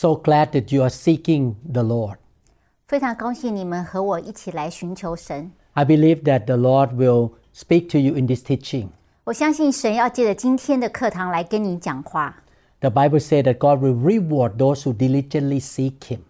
So glad that you are seeking the Lord. 非常高兴你们和我一起来寻求神。 I believe that the Lord will speak to you in this teaching. 我相信神要借着今天的课堂来跟你讲话。 The Bible says that God will reward those who diligently seek Him.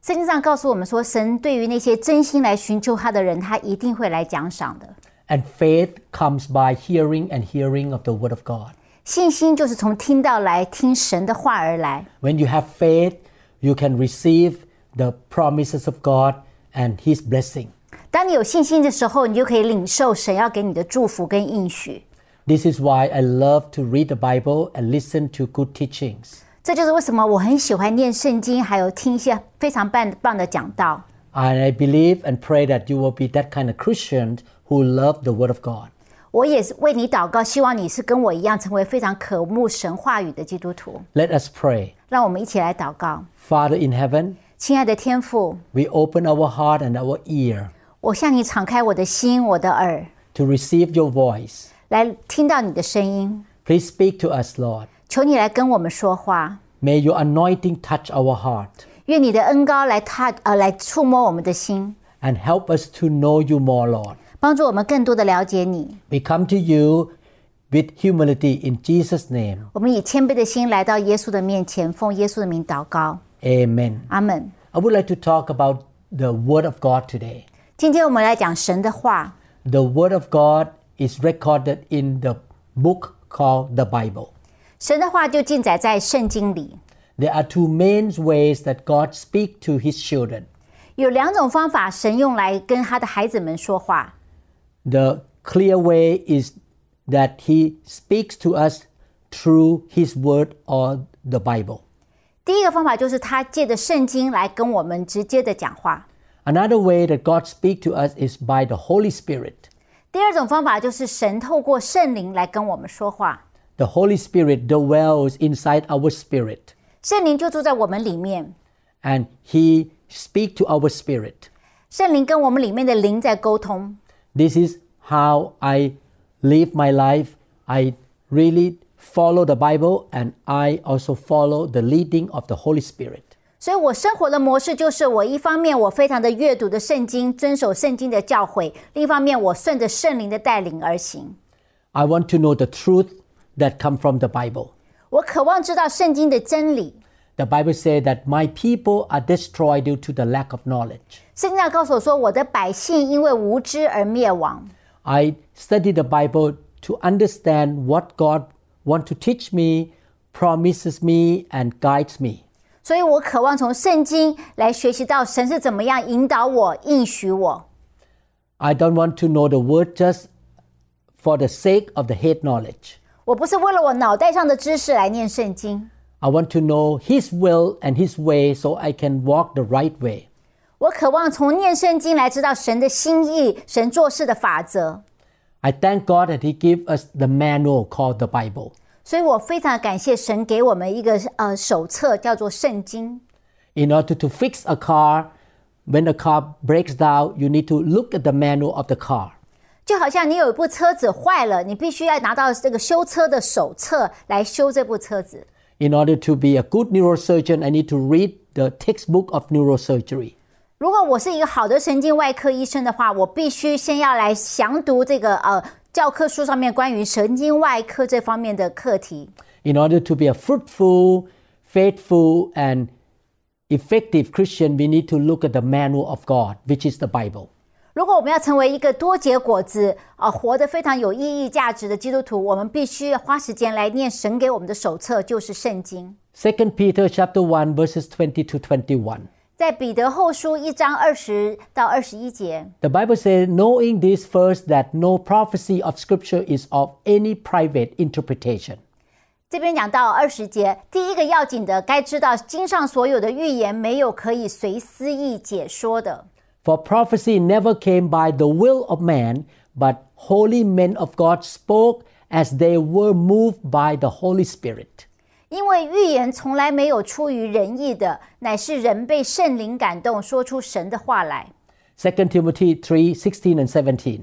圣经上告诉我们说，神对于那些真心来寻求他的人，他一定会来奖赏的。 And faith comes by hearing and hearing of the Word of God. 信心就是从听到来听神的话而来。 When you have faith, you can receive the promises of God and His blessing. 当你有信心的时候，你就可以领受神要给你的祝福跟应许。 This is why I love to read the Bible and listen to good teachings. 这就是为什么我很喜欢念圣经，还有听一些非常棒棒的讲道。 And I believe and pray that you will be that kind of Christian who love the Word of God. 我也是为你祷告，希望你是跟我一样，成为非常渴慕神话语的基督徒。 Let us pray. 让我们一起来祷告， Father in heaven, 亲爱的天父， we open our heart and our ear 我向你敞开我的心、我的耳， to receive your voice. 来听到你的声音。 Please speak to us, Lord. 求你来跟我们说话， May your anointing touch our heart 愿你的恩高来踏呃来触摸我们的心， and help us to know you more, Lord. 帮助我们更多的了解你。 We come to you with humility in Jesus' name. 我们以谦卑的心来到耶稣的面前，奉耶稣的名祷告， Amen. 阿门。 I would like to talk about the Word of God today. 今天我们来讲神的话， The Word of God is recorded in the book called the Bible. 神的话就记载在圣经里。 There are two main ways that God speaks to his children. 有两种方法，神用来跟他的孩子们说话。 The clear way is that he speaks to us through his word or the Bible. 第一个方法就是他借着圣经来跟我们直接的讲话。 Another way that God speaks to us is by the Holy Spirit. 第二种方法就是神透过圣灵来跟我们说话， The Holy Spirit dwells inside our spirit 圣灵就住在我们里面， and he speaks to our spirit. 圣灵跟我们里面的灵在沟通。 This is how I live my life. I really follow the Bible and I also follow the leading of the Holy Spirit. 所以我生活的模式就是，我一方面我非常的阅读的圣经，遵守圣经的教诲；另一方面我顺着圣灵的带领而行。 I want to know the truth that come from the Bible. 我渴望知道圣经的真理。 The Bible says that my people are destroyed due to the lack of knowledge. 圣经上告诉我说，我的百姓因为无知而灭亡。 I study the Bible to understand what God want to teach me, promises me and guides me. 所以我渴望从圣经来学习到神是怎么样引导我、应许我。 I don't want to know the word just for the sake of the head knowledge. 我不是为了我脑袋上的知识来念圣经， I want to know his will and his way so I can walk the right way. 我渴望从念圣经来知道神的心意、神做事的法则。 I thank God that he gave us the manual called the Bible. 所以我非常感谢神给我们一个呃手册，叫做圣经。 In order to fix a car, when the car breaks down, you need to look at the manual of the car. 就好像你有一部车子坏了，你必须要拿到这个修车的手册来修这部车子。 In order to be a good neurosurgeon, I need to read the textbook of neurosurgery. 如果我是一个好的神经外科医生的话，我必须先要来详读这个呃教科书上面关于神经外科这方面的课题。 In order to be a fruitful, faithful, and effective Christian, we need to look at the manual of God, which is the Bible. 如果我们要成为一个多结果子、啊、活得非常有意义、价值的基督徒，我们必须要花时间来念神给我们的手册，就是圣经。 2 Peter chapter 1 verses 20 to 21. 在彼得后书一章二十到二十一节， The Bible says, knowing this first, that no prophecy of Scripture is of any private interpretation. 这边讲到二十节，第一个要紧的，该知道经上所有的预言没有可以随私意解说的。 For prophecy never came by the will of man, but holy men of God spoke as they were moved by the Holy Spirit. 因为预言从来没有出于人意的，乃是人被圣灵感动，说出神的话来。 2 Timothy 3 16 and 17.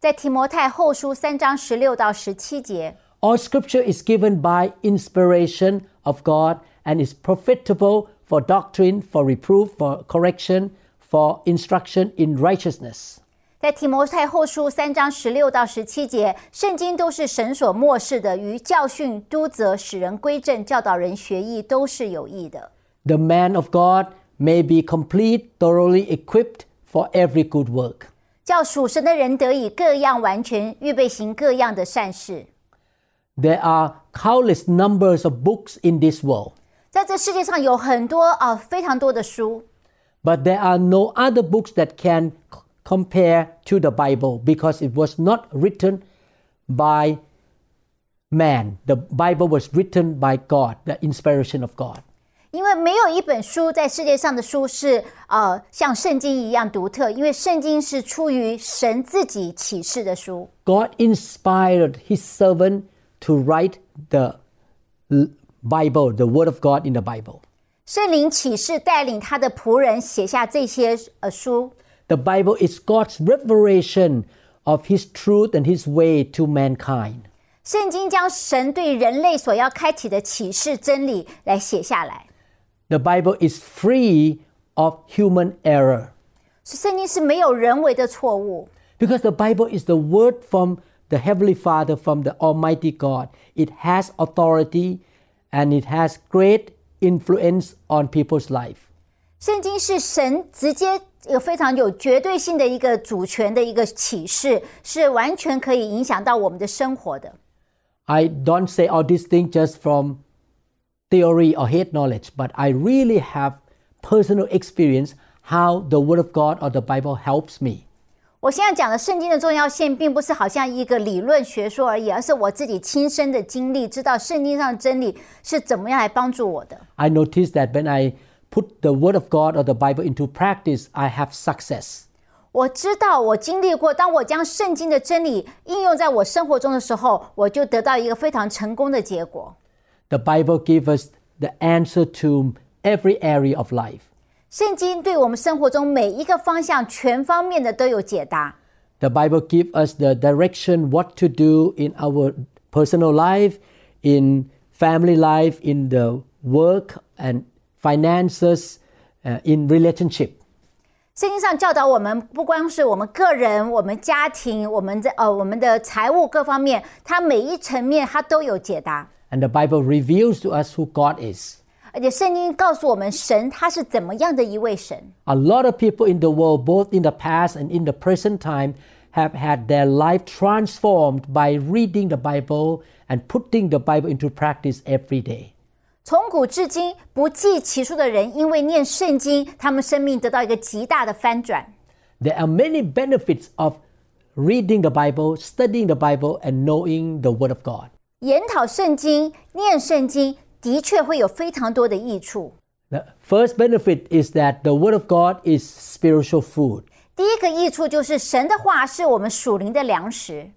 在提摩太后书三章十六到十七节， All scripture is given by inspiration of God and is profitable for doctrine, for reproof, for correction, for instruction in righteousness. 在提摩太后书三章十六到十七节，圣经都是神所漠视的，于教训、督责、使人归正、教导人学艺，都是有益的。 The man of God may be complete, thoroughly equipped for every good work. 叫属神的人得以各样完全，预备行各样的善事。 There are countless numbers of books in this world, 在这世界上有很多啊、非常多的书， but there are no other books that can c- compare to the Bible because it was not written by man. The Bible was written by God, the inspiration of God. 因为没有一本书在世界上的书是呃像圣经一样独特，因为圣经是出于神自己启示的书。 God inspired his servant to write the l- Bible, the word of God in the Bible. 圣灵启示带领他的仆人写下这些呃书。 The Bible is God's revelation of his truth and his way to mankind. 圣经将神对人类所要开启的启示真理来写下来。 The Bible is free of human error 圣经是没有人为的错误， because the Bible is the word from the Heavenly Father, from the Almighty God. It has authority and it has great influence on people's life. 圣经是神直接 有非常有绝对性的一个主权的一个启示，是完全可以影响到我们的生活的。 I don't say all these things just from theory or head knowledge, but I really have personal experience how the Word of God or the Bible helps me. 我现在讲的圣经的重要性，并不是好像一个理论学说而已，而是我自己亲身的经历，知道圣经上的真理是怎么样来帮助我的。 I noticed that when I put the Word of God or the Bible into practice, I have success. 我知道，我经历过，当我将圣经的真理应用在我生活中的时候，我就得到一个非常成功的结果。 The Bible gives us the answer to every area of life. 圣经对我们生活中每一个方向、全方面的都有解答。 The Bible gives us the direction what to do in our personal life, in family life, in the work and finances, uh, in relationship. 圣经上教导我们，不光是我们个人、我们家庭、我们的呃我们的财务各方面，它每一层面它都有解答。 And the Bible reveals to us who God is. 而且圣经告诉我们，神他是怎么样的一位神。 A lot of people in the world, both in the past and in the present time, have had their life transformed by reading the Bible and putting the Bible into practice every day. 从古至今，不计其数的人因为念圣经，他们生命得到一个极大的翻转。 There are many benefits of reading the Bible, studying the Bible, and knowing the Word of God. 研讨圣经、念圣经，的确会有非常多的益处。 The first benefit is that the Word of God is spiritual food. 第一个益处就是神的话是我们属灵的粮食。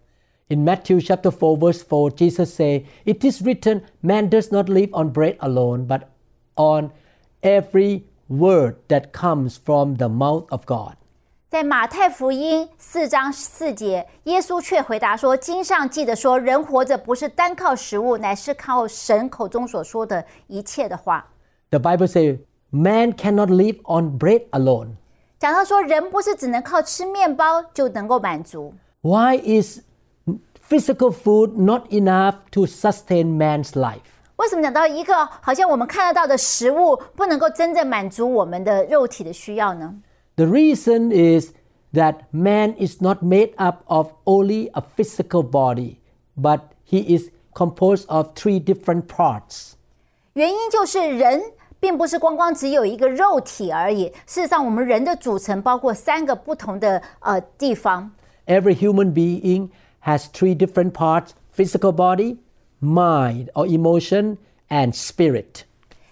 In Matthew chapter 4 verse 4 Jesus say, "It is written, man does not live on bread alone, but on every word that comes from the mouth of God." 在马太福音四章四节，耶稣却回答说：“经上记得说，人活着不是单靠食物，乃是靠神口中所说的一切的话。 The Bible say, "Man cannot live on bread alone." ”讲到说，人不是只能靠吃面包就能够满足。 Why is physical food not enough to sustain man's life? 为什么讲到一个好像我们看得到的食物不能够真正满足我们的肉体的需要呢？ The reason is that man is not made up of only a physical body, but he is composed of three different parts. 原因就是人并不是光光只有一个肉体而已。事实上，我们人的组成包括三个不同的呃地方。 Every human being has three different parts physical body, mind or emotion, and spirit.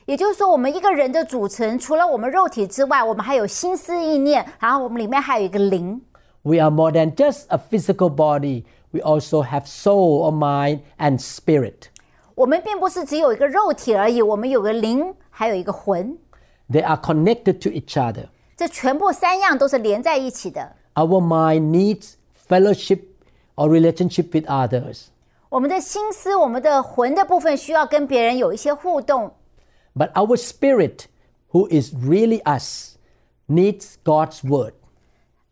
也就是说，我们一个人的组成，除了我们肉体之外，我们还有心思意念，然后我们里面还有一个灵。 We are more than just a physical body, we also have soul or mind and spirit. 我们并不是只有一个肉体而已，我们有个灵，还有一个魂。 They are connected to each other. 这全部三样都是连在一起的。 Our mind needs fellowship or relationship with others. 我们的心思，我们的魂的部分需要跟别人有一些互动， But our spirit who is really us, needs God's word.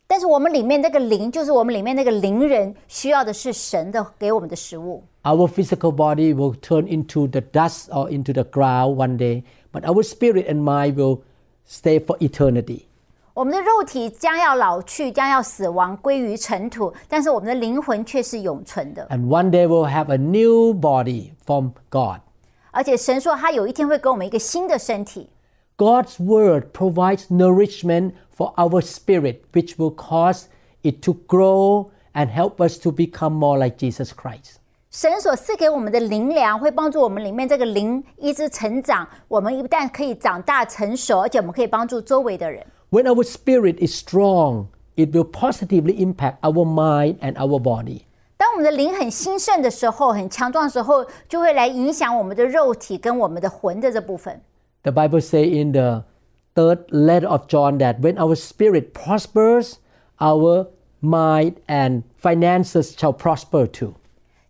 但是我们里面那个灵，就是我们里面那个灵人，需要的是神的给我们的食物。 Our physical body will turn into the dust or into the ground one day, but our spirit and mind will stay for eternity. 我们的肉体将要老去，将要死亡，归于尘土，但是我们的灵魂却是永存的。And one day we'll have a new body from God. 而且神说，他有一天会给我们一个新的身体。God's word provides nourishment for our spirit, which will cause it to grow and help us to become more like Jesus Christ. 神所赐给我们的灵粮，会帮助我们里面这个灵一直成长。我们不但可以长大成熟，而且我们可以帮助周围的人。When our spirit is strong, it will positively impact our mind and our body. 当我们的灵很兴盛的时候，很强壮的时候，就会来影响我们的肉体跟我们的魂的这部分。 The Bible says in the third letter of John that when our spirit prospers, our mind and finances shall prosper too.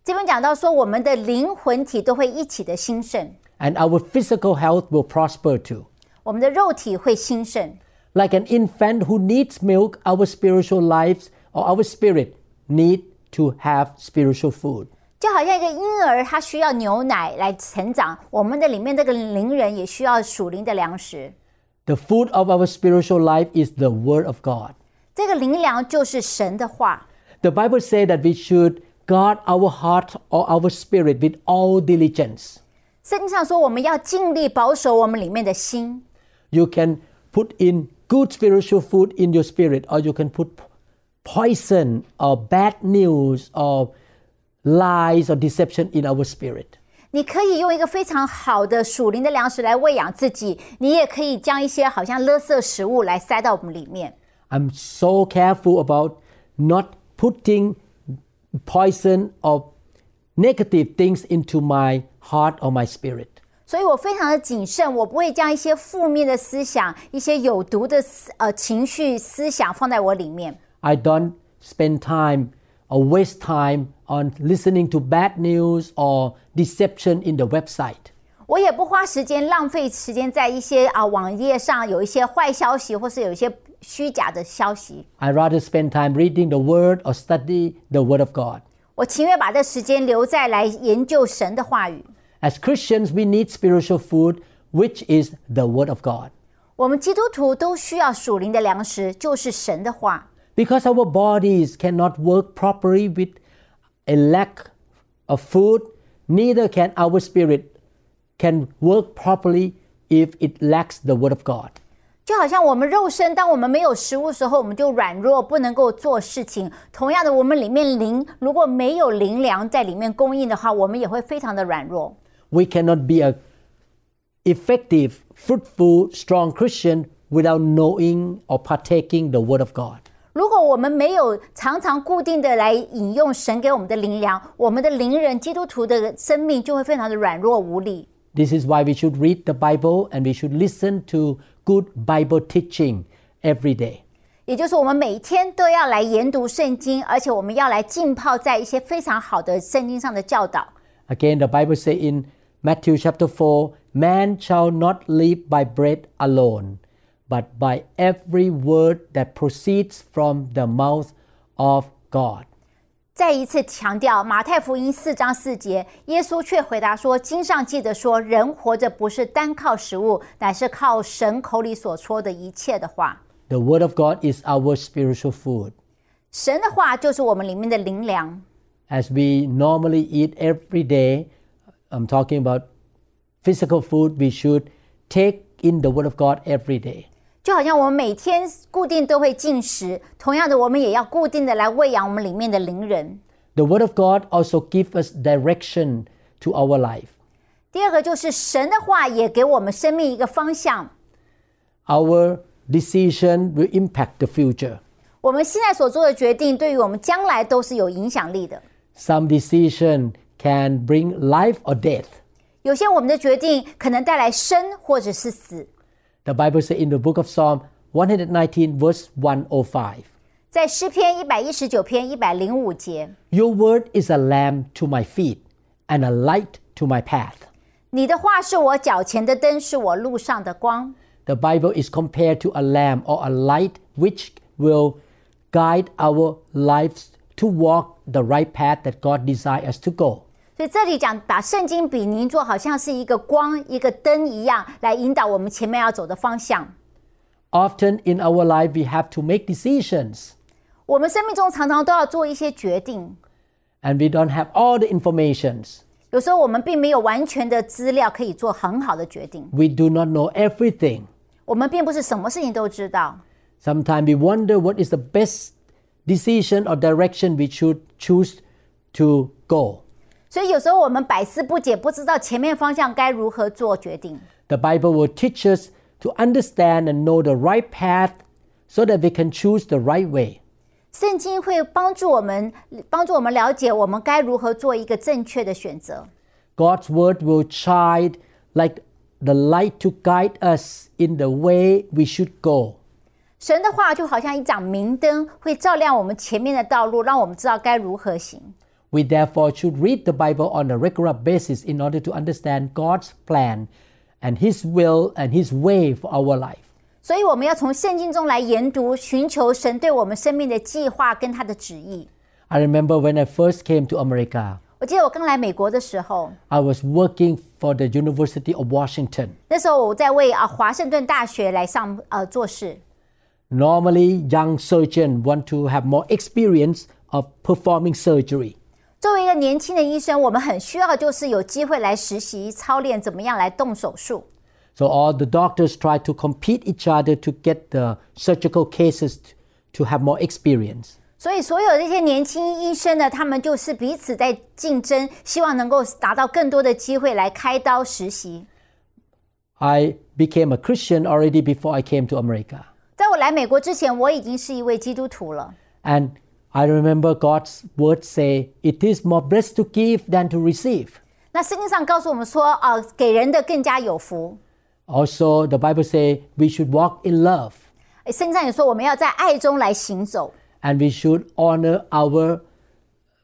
这边讲到说，我们的灵魂体都会一起的兴盛， And our physical health will prosper too. 我们的肉体会兴盛。 Like an infant who needs milk, our spiritual lives or our spirit need to have spiritual food. 就好像一个婴儿，他需要牛奶来成长，我们的里面这个灵人也需要属灵的粮食。 The food of our spiritual life is the Word of God. 这个灵粮就是神的话。 The Bible says that we should guard our heart or our spirit with all diligence. 圣经上说，我们要尽力保守我们里面的心。 You can put in good spiritual food in your spirit, or you can put poison or bad news or lies or deception in our spirit. 你可以用一个非常好的属灵的粮食来喂养自己，你也可以将一些好像垃圾食物来塞到我们里面。 I'm so careful about not putting poison or negative things into my heart or my spirit. 所以我非常的谨慎，我不会将一些负面的思想、一些有毒的思呃情绪思想放在我里面。 I don't spend time or waste time on listening to bad news or deception in the website. 我也不花时间浪费时间在一些啊网页上有一些坏消息，或是有一些虚假的消息。 I rather spend time reading the Word or study the Word of God. 我情愿把这时间留在来研究神的话语。 As Christians, we need spiritual food, which is the Word of God. 我们基督徒都需要属灵的粮食，就是神的话。 Because our bodies cannot work properly with a lack of food, neither can our spirit can work properly if it lacks the Word of God. 就好像我们肉身，当我们没有食物的时候，我们就软弱，不能够做事情。同样的，我们里面灵如果没有灵粮在里面供应的话，我们也会非常的软弱。 We cannot be a effective, fruitful, strong Christian without knowing or partaking the Word of God. 如果我们没有常常固定的来引用神给我们的灵粮，我们的灵人基督徒的生命就会非常的软弱无力。 This is why we should read the Bible and we should listen to good Bible teaching every day. 也就是我们每天都要来研读圣经，而且我们要来浸泡在一些非常好的圣经上的教导。 Again, the Bible says in Matthew chapter 4 Man shall not live by bread alone, but by every word that proceeds from the mouth of God. 再一次强调，马太福音四章四节，耶稣却回答说：“经上记得说，人活着不是单靠食物，乃是靠神口里所说的一切的话。 The Word of God is our spiritual food. 神的话就是我们里面的灵粮。 As we normally eat every day, I'm talking about physical food, we should take in the Word of God every day. 就好像我们每天固定都会进食，同样的，我们也要固定的来喂养我们里面的灵人。 The Word of God also gives us direction to our life. 第二个就是神的话也给我们生命一个方向。 Our decision will impact the future. 我们现在所做的决定，对于我们将来都是有影响力的。 Some decision can bring life or death. 有些我们的决定可能带来生或者是死。 The Bible says in the book of Psalm 119, verse 105, 在诗篇一百一十九篇一百零五节， Your word is a lamp to my feet and a light to my path. 你的话是我脚前的灯，是我路上的光。 the Bible is compared to a lamp or a light which will guide our lives to walk the right path that God desires us to go. 所以这里讲把圣经比拟作好像是一个光、一个灯一样，来引导我们前面要走的方向。 Often in our life, we have to make decisions 我们生命中常常都要做一些决定， and we don't have all the informations. 有时候我们并没有完全的资料可以做很好的决定， We do not know everything. 我们并不是什么事情都知道。 Sometimes we wonder what is the best decision or direction we should choose to go. 所以有时候我们百思不解，不知道前面方向该如何做决定。 The Bible will teach us to understand and know the right path so that we can choose the right way. 圣经会帮助我们，帮助我们了解我们该如何做一个正确的选择。 God's word will shine like the light to guide us in the way we should go. 神的话就好像一盏明灯，会照亮我们前面的道路，让我们知道该如何行。 We therefore should read the Bible on a regular basis in order to understand God's plan and His will and His way for our life. 所以我们要从圣经中来研读，寻求神对我们生命的计划跟他的旨意。 I remember when I first came to America, 我记得我刚来美国的时候， I was working for the University of Washington. 那时候我在为啊华盛顿大学来上呃做事。 Normally, young surgeons want to have more experience of performing surgery. 作为一个年轻的医生，我们很需要就是有机会来实习操练怎么样来动手术。 So all the doctors try to compete each other to get the surgical cases t- to have more experience. 所以，所有这些年轻医生呢，他们就是彼此在竞争，希望能够达到更多的机会来开刀实习。 I became a Christian already before I came to America. 在我来美国之前，我已经是一位基督徒了。 And I remember God's word say, it is more blessed to give than to receive. 那圣经上告诉我们说，呃，给人的更加有福。 Also, the Bible say we should walk in love 诶圣经上也说，我们要在爱中来行走， and we should honor our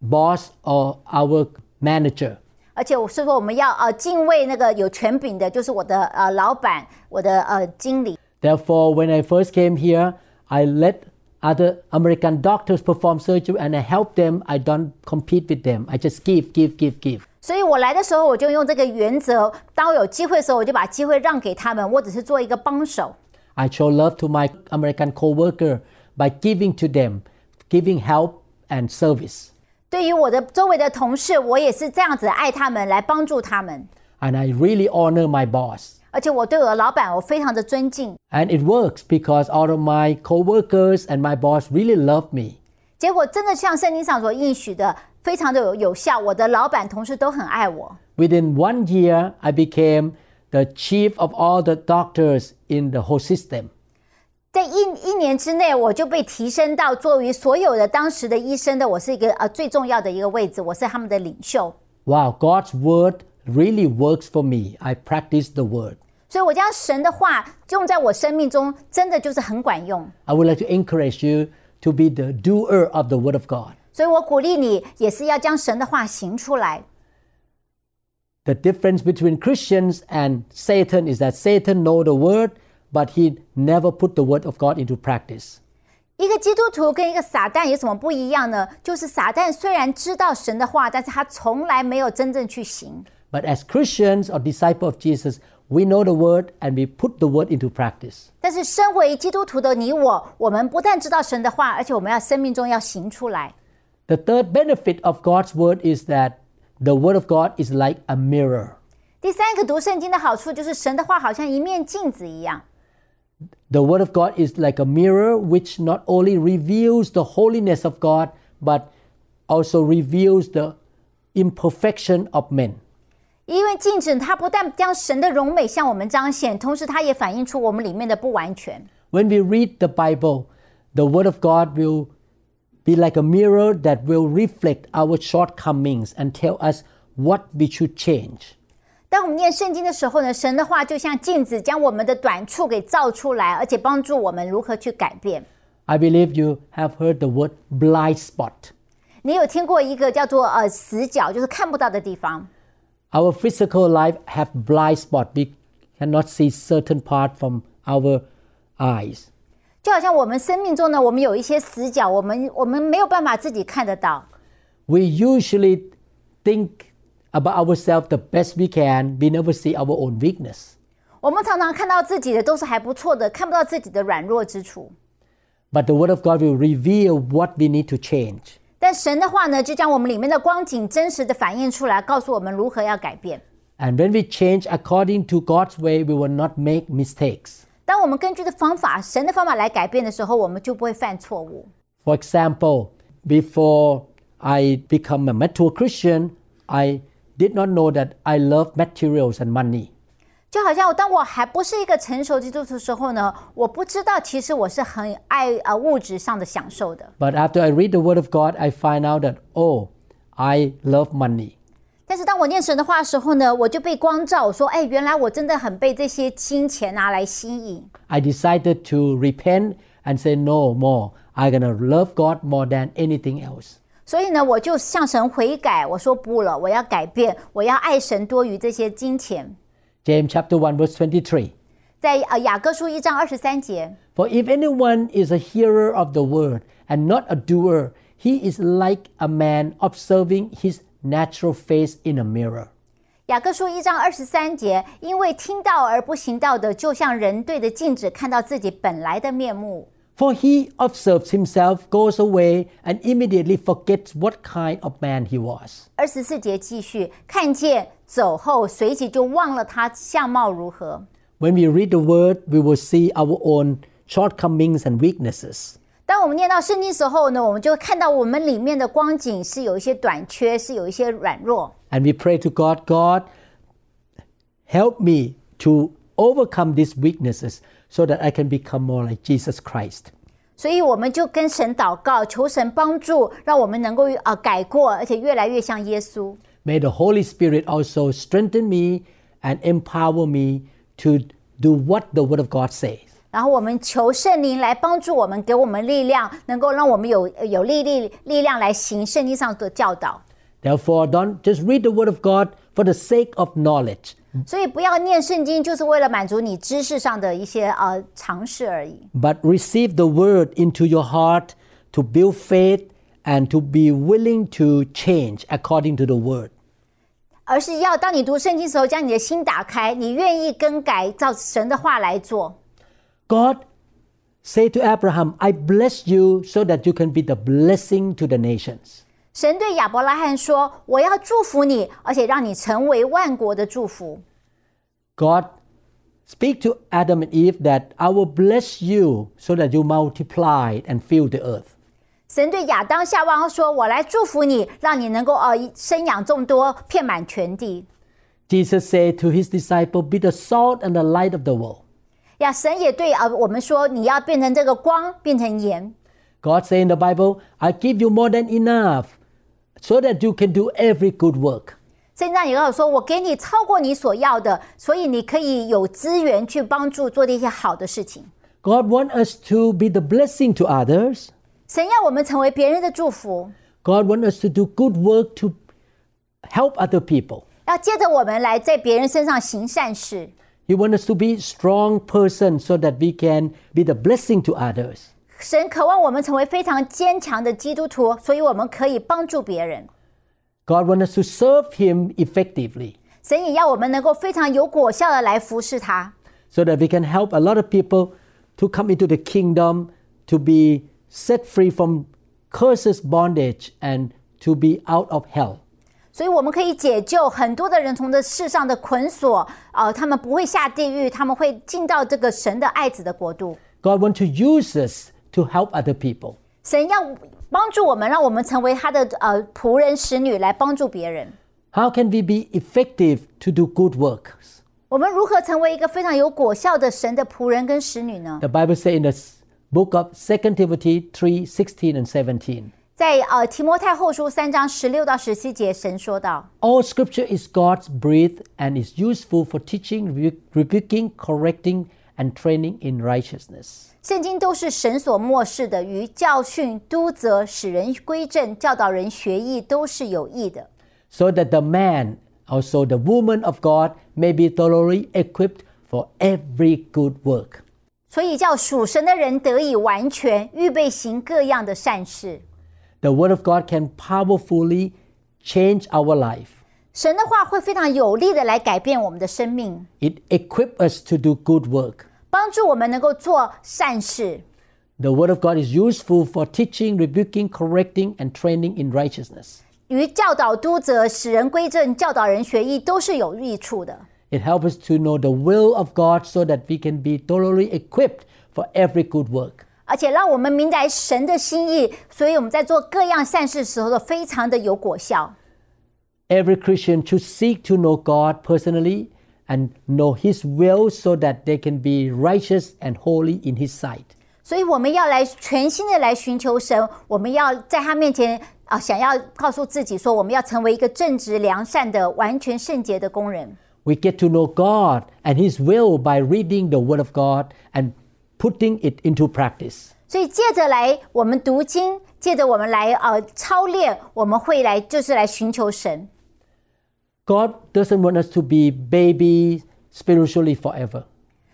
boss or our manager. 而且我是说我们要呃敬畏那个有权柄的，就是我的呃老板，我的呃经理。 Therefore, when I first came here, I let other American doctors perform surgery and I help them. I don't compete with them. I just give, give, give, give. 所以我来的时候，我就用这个原则，当我有机会的时候，我就把机会让给他们，我只是做一个帮手。 I show love to my American coworker by giving to them, giving help and service. 对于我的周围的同事，我也是这样子爱他们，来帮助他们。 And I really honor my boss. 而且我对我的老板，我非常的尊敬。 And it works because all of my coworkers and my boss really love me. 结果真的像圣经上所应许的，非常的有有效。我的老板、同事都很爱我。 Within one year, I became the chief of all the doctors in the whole system. 在一一年之内，我就被提升到作为所有的当时的医生的，我是一个呃最重要的一个位置，我是他们的领袖。 Wow, God's word really works for me. I practice the word. 所以我将神的话用在我生命中，真的就是很管用。 I would like to encourage you to be the doer of the word of God. 所以我鼓励你，也是要将神的话行出来。 The difference between Christians and Satan is that Satan know the word, but he never put the word of God into practice. 一个基督徒跟一个撒旦有什么不一样呢？就是撒旦虽然知道神的话，但是他从来没有真正去行。 But as Christians or disciples of Jesus, we know the word and we put the word into practice. 但是身为基督徒的你我，我们不但知道神的话，而且我们要生命中要行出来。 The third benefit of God's word is that the word of God is like a mirror. 第三个读圣经的好处就是神的话好像一面镜子一样。 The word of God is like a mirror which not only reveals the holiness of God, but also reveals the imperfection of men. 因为镜子它不但将神的荣美向我们彰显，同时它也反映出我们里面的不完全。 When we read the Bible, the word of God will be like a mirror that will reflect our shortcomings and tell us what we should change. 当我们念圣经的时候呢，神的话就像镜子，将我们的短处给照出来，而且帮助我们如何去改变。 I believe you have heard the word blind spot. 你有听过一个叫做呃死角，就是看不到的地方。 Our physical life have blind spot. We cannot see certain part from our eyes. 就好像我们生命中呢，我们有一些死角，我们我们没有办法自己看得到。 We usually think about ourselves the best we can. We never see our own weakness. 我们常常看到自己的都是还不错的，看不到自己的软弱之处。 But the Word of God will reveal what we need to change. 但神的话呢，就将我们里面的光景真实的反映出来，告诉我们如何要改变。 And when we change according to God's way, we will not make mistakes. 当我们根据的方法，神的方法来改变的时候，我们就不会犯错误。 For example, before I become a mature Christian, I did not know that I love materials and money. 就好像当我还不是一个成熟基督徒的时候呢，我不知道其实我是很爱呃物质上的享受的。But after I read the Word of God, I find out that, oh, I love money. 但是当我念神的话的时候呢，我就被光照，我说：“哎，原来我真的很被这些金钱拿来吸引。I decided to repent and say, no more. I'm gonna love God more than anything else. ”所以呢，我就向神悔改，我说不了，我要改变，我要爱神多于这些金钱。James chapter 1 verse 23. 在呃雅各书一章二十三节， For if anyone is a hearer of the word and not a doer, he is like a man observing his natural face in a mirror. 雅各书一章二十三节，因为听到而不行道的，就像人对着镜子看到自己本来的面目。 For he observes himself, goes away, and immediately forgets what kind of man he was. 二十四节继续，看见 走后，随即就忘了他相貌如何。When we read the word, we will see our own shortcomings and weaknesses. 当我们念到圣经时候呢，我们就会看到我们里面的光景是有一些短缺，是有一些软弱。And we pray to God, God, help me to overcome these weaknesses so that I can become more like Jesus Christ. 所以我们就跟神祷告，求神帮助，让我们能够呃改过，而且越来越像耶稣。May the Holy Spirit also strengthen me and empower me to do what the Word of God says. 然后我们求圣灵来帮助我们，给我们力量，能够让我们有有力力力量来行圣经上的教导。 Therefore, don't just read the Word of God for the sake of knowledge. 所以不要念圣经，就是为了满足你知识上的一些呃尝试而已。 but receive the word into your heart to build faith and to be willing to change according to the word. 而是要当你读圣经的时候，将你的心打开，你愿意更改，照神的话来做。 God said to Abraham, I bless you so that you can be the blessing to the nations. 神对亚伯拉罕说：“我要祝福你，而且让你成为万国的祝福。 God speak to Adam and Eve that I will bless you so that you multiply and fill the earth. ” 神对亚当、夏娃说：“我来祝福你，让你能够呃生养众多，遍满全地。 Jesus said to his disciple, Be the salt and the light of the world. ”呀，神也对呃我们说：“你要变成这个光，变成盐。 God said in the Bible, I give you more than enough so that you can do every good work. ”圣经上也告诉说：“我给你超过你所要的，所以你可以有资源去帮助做这些好的事情。 God wants us to be the blessing to others. 神要我们成为别人的祝福， God wants us to do good work to help other people. 要接着我们来在别人身上行善事。 He wants us to be strong person so that we can be the blessing to others. 神渴望我们成为非常坚强的基督徒，所以我们可以帮助别人。 God wants us to serve him effectively 神也要我们能够非常有果效的来服侍他， so that we can help a lot of people to come into the kingdom to be set free from curses bondage and to be out of hell. 所以我们可以解救很多的人从这世上的捆锁，呃，他们不会下地狱，他们会进到这个神的爱子的国度。 God wants to use us to help other people. 神要帮助我们，让我们成为他的呃仆人使女，来帮助别人。 How can we be effective to do good works? 我们如何成为一个非常有果效的神的仆人跟使女呢？ The Bible says in the s- book of 2 Timothy 3 16 and 17. 在呃提摩太后书三章十六到十七节，神说道： All scripture is God's breathed and is useful for teaching, rebu- rebuking, correcting, and training in righteousness. 圣经都是神所漠视的，于教训、督责、使人归正、教导人学艺，都是有益的。 So that the man, also the woman of God, may be thoroughly equipped for every good work. 所以叫属神的人得以完全，预备行各样的善事。 The Word of God can powerfully change our life. 神的话会非常有力的来改变我们的生命， It equips us to do good work. 帮助我们能够做善事。 The Word of God is useful for teaching, rebuking, correcting, and training in righteousness. 与教导督责、使人归正、教导人学艺都是有益处的。 It helps us to know the will of God so that we can be totally equipped for every good work. 而且让我们明白神的心意，所以我们在做各样善事时候都非常的有果效。 Every Christian should seek to know God personally and know His will so that they can be righteous and holy in His sight. 所以我们要来全心的来寻求神，我们要在他面前啊，想要告诉自己说，我们要成为一个正直良善的、完全圣洁的工人。 We get to know God and His will by reading the Word of God and putting it into practice. 所以借着来我们读经，借着我们来呃操练，我们会来就是来寻求神。 God doesn't want us to be babies spiritually forever.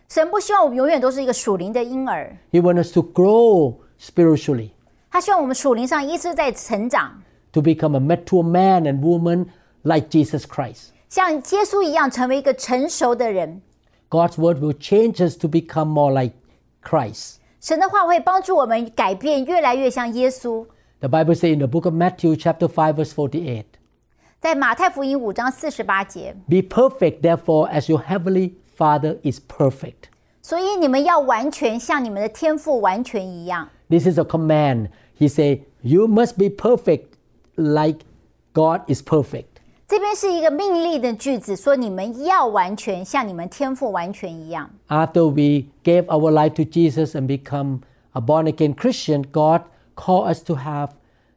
神不希望我们永远都是一个属灵的婴儿， He wants us to grow spiritually, 他希望我们属灵上一直在成长， to become a mature man and woman like Jesus Christ. 像耶稣一样成为一个成熟的人。 God's word will change us to become more like Christ. 神的话会帮助我们改变，越来越像耶稣。 The Bible says in the book of Matthew, chapter 5, verse 48. 在马太福音五章四十八节， Be perfect, therefore, as your heavenly Father is perfect. 所以你们要完全像你们的天赋完全一样。 This is a command. He said, You must be perfect like God is perfect. 这边是一个命令的句子，说你们要完全像你们天赋完全一样。 After we gave our life to Jesus and become a born again Christian, God called us to have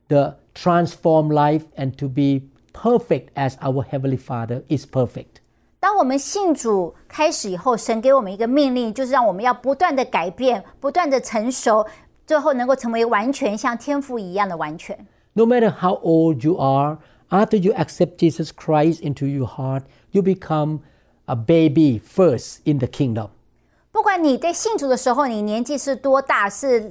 the transformed life and to be perfect as our Heavenly Father is perfect. 当我们信主开始以后，神给我们一个命令，就是让我们要不断的改变，不断的成熟，最后能够成为完全像天父一样的完全。 No matter how old you are, after you accept Jesus Christ into your heart, you become a baby first in the kingdom. 不管你在信主的时候，你年纪是多大，是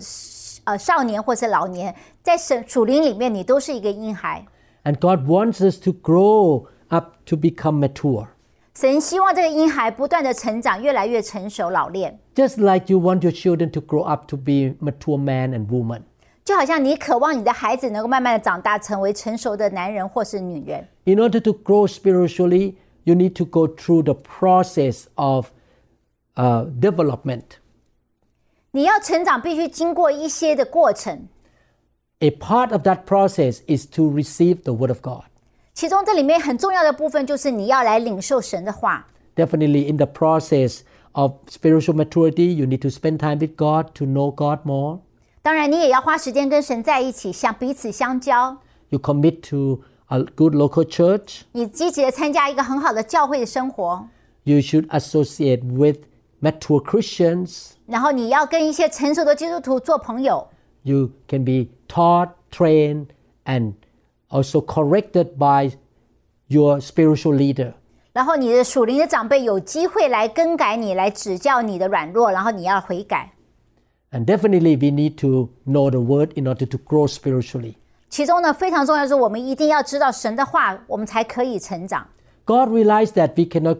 呃少年或是老年，在神属灵里面，你都是一个婴孩。 And God wants us to grow up to become mature. 神希望这个婴孩不断的成长，越来越成熟老练， Just like you want your children to grow up to be mature man and woman. 就好像你渴望你的孩子能够慢慢的长大，成为成熟的男人或是女人。 In order to grow spiritually, you need to go through the process of uh, development. 你要成长，必须经过一些的过程。 A part of that process is to receive the Word of God. 其中这里面很重要的部分就是你要来领受神的话。 Definitely, in the process of spiritual maturity, you need to spend time with God to know God more. 当然，你也要花时间跟神在一起，相彼此相交。 You commit to a good local church. 你积极的参加一个很好的教会的生活， You should associate with mature Christians. 然后你要跟一些成熟的基督徒做朋友。 You can be taught, trained, and also corrected by your spiritual leader. 然后你的属灵的长辈有机会来更改你，来指教你的软弱，然后你要悔改。 And definitely, we need to know the word in order to grow spiritually. 其中呢，非常重要的是，我们一定要知道神的话，我们才可以成长。 God realized that we cannot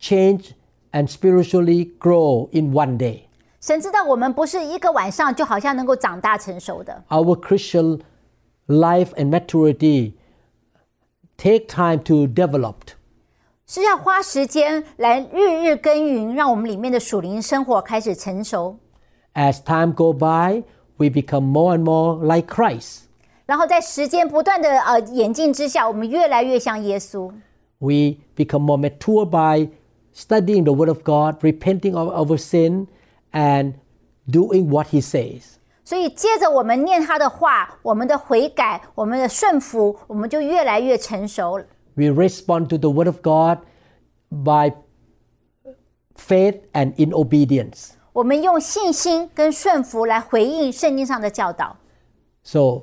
change and spiritually grow in one day. 神知道我们不是一个晚上就好像能够长大成熟的， Our Christian life and maturity take time to develop. 是要花时间来日日耕耘，让我们里面的属灵生活开始成熟。 As time go by, we become more and more like Christ. 然后在时间不断的呃演进之下，我们越来越像耶稣。 We become more mature by studying the Word of God, repenting of our sin, and doing what He says. 所以接着我们念他的话，我们的悔改，我们的顺服，我们就越来越成熟。 We respond to the Word of God by faith and in obedience. 我们用信心跟顺服来回应圣经上的教导。 So,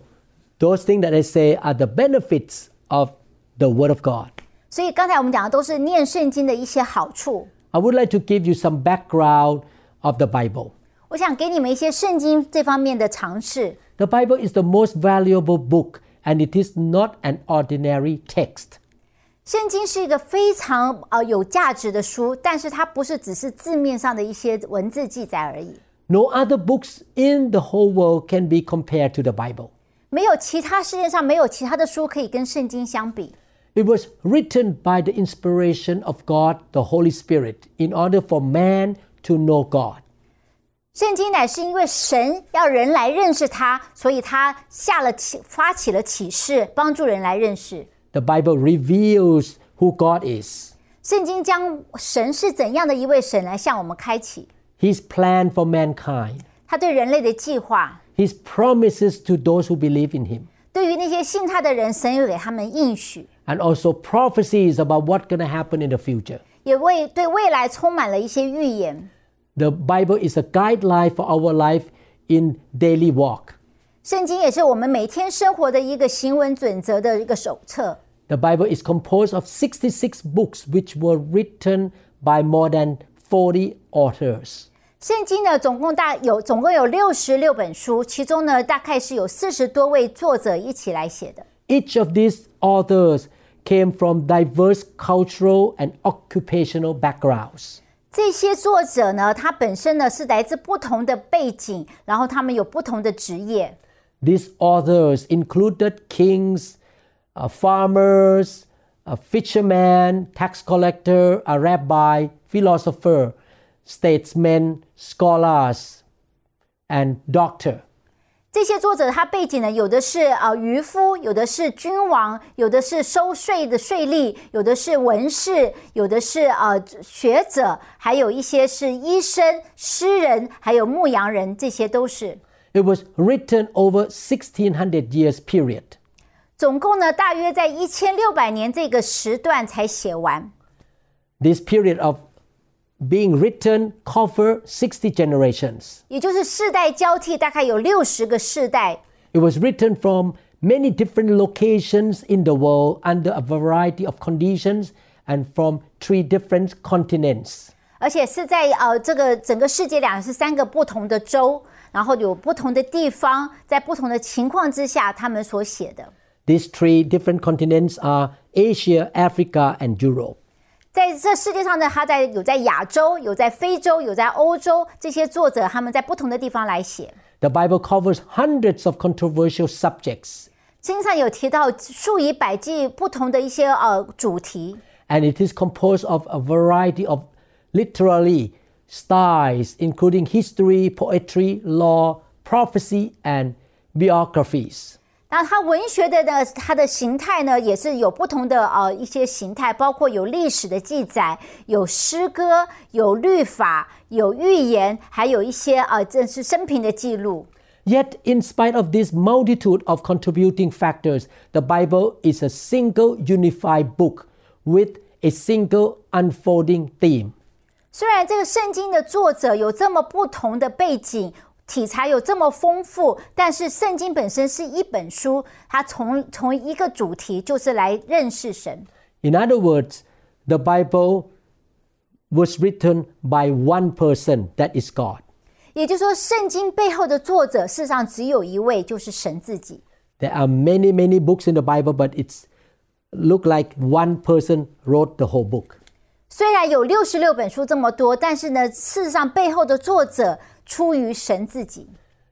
those things that I say are the benefits of the Word of God. 所以刚才我们讲的都是念圣经的一些好处。 I would like to give you some background of the Bible. 我想给你们一些圣经这方面的尝试。 The Bible is the most valuable book, and it is not an ordinary text. 圣经是一个非常呃有价值的书，但是它不是只是字面上的一些文字记载而已。 No other books in the whole world can be compared to the Bible. 没有其他世界上没有其他的书可以跟圣经相比。 It was written by the inspiration of God, the Holy Spirit, in order for man to know God. 圣经乃是因为神要人来认识他，所以他下了启发起了启示，帮助人来认识。 The Bible reveals who God is, 圣经将神是怎样的一位神来向我们开启， His plan for mankind, 他对人类的计划， His promises to those who believe in Him, 对于那些信他的人，神有给他们应许， and also prophecies about what's going to happen in the future. 也为对未来充满了一些预言。 The Bible is a guideline for our life in daily walk. 圣经也是我们每天生活的一个行文准则的一个手册。 The Bible is composed of 66 books which were written by more than 40 authors. 圣经呢，总共大有总共有六十六本书，其中呢，大概是有四十多位作者一起来写的。 Each of these authors came from diverse cultural and occupational backgrounds. 这些作者呢，他本身呢是来自不同的背景，然后他们有不同的职业。 These authors included kings, uh, farmers, a fisherman, tax collector, a rabbi, philosopher, statesmen, scholars, and doctor. 这些作者他背景呢，有的是呃渔夫，有的是君王，有的是收税的税吏，有的是文士，有的是呃学者，还有一些是医生、诗人，还有牧羊人，这些都是。 It was written over 1600 years period. 总共呢，大约在一千六百年这个时段才写完。 This period of being written cover 60 generations. 也就是世代交替，大概有六十个世代。 It was written from many different locations in the world under a variety of conditions and from three different continents. 而且是在呃这个整个世界两是三个不同的州，然后有不同的地方，在不同的情况之下，他们所写的。 These three different continents are Asia, Africa, and Europe. 在这世界上呢，他在有在亚洲，有在非洲，有在欧洲，这些作者他们在不同的地方来写。 The Bible covers hundreds of controversial subjects, 圣经上有提到数以百计不同的一些呃主题， and it is composed of a variety of literary styles, including history, poetry, law, prophecy, and biographies. 那它文学的呢，它的形态呢，也是有不同的呃一些形态，包括有历史的记载，有诗歌，有律法，有寓言，还有一些呃这是生平的记录。 Yet, in spite of this multitude of contributing factors, the Bible is a single unified book with a single unfolding theme. 虽然这个圣经的作者有这么不同的背景，题材有这么丰富，但是圣经本身是一本书，它从从一个主题就是来认识神。 In other words, the Bible was written by one person, that is God. 也就是说，圣经背后的作者事实上只有一位，就是神自己。 There are many, many books in the Bible, but it's look like one person wrote the whole book. 虽然有六十六本书这么多，但是呢，事实上背后的作者出于神自己。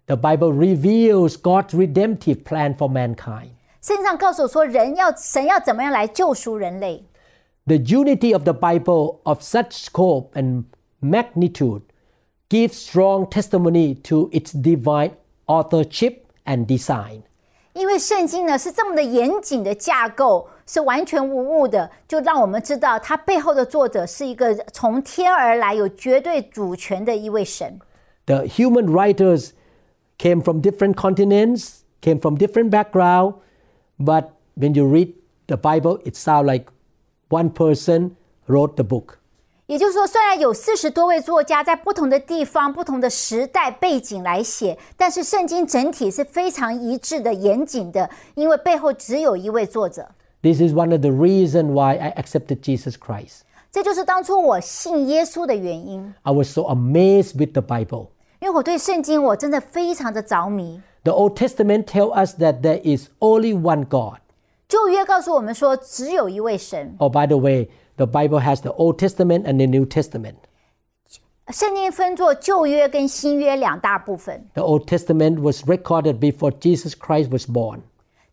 The Bible reveals God's redemptive plan for mankind. 圣经上告诉我说，人要神要怎么样来救赎人类。 The unity of the Bible of such scope and magnitude gives strong testimony to its divine authorship and design. 因为圣经呢是这么的严谨的架构， 是完全无误的，就让我们知道它背后的作者是一个从天而来、有绝对主权的一位神。 The human writers came from different continents, came from different background, but when you read the Bible, it sounds like one person wrote the book. 也就是说，虽然有四十多位作家在不同的地方、不同的时代背景来写，但是圣经整体是非常一致的、严谨的，因为背后只有一位作者。 This is one of the reasons why I accepted Jesus Christ. 这就是当初我信耶稣的原因。 I was so amazed with the Bible. 因为我对圣经我真的非常的着迷。 The Old Testament tells us that there is only one God. 旧约告诉我们说，只有一位神。 Oh, by the way, the Bible has the Old Testament and the New Testament. 圣经分作旧约跟新约两大部分。 The Old Testament was recorded before Jesus Christ was born.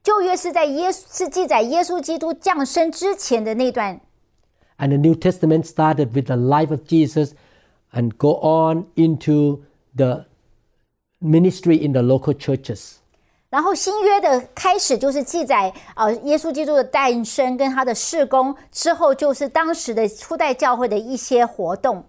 旧约是在耶稣是记载耶稣基督降生之前的那段， And the New Testament started with the life of Jesus and go on into the ministry in the local churches. 然后新约的开始就是记载呃耶稣基督的诞生跟他的事工，之后就是当时的初代教会的一些活动。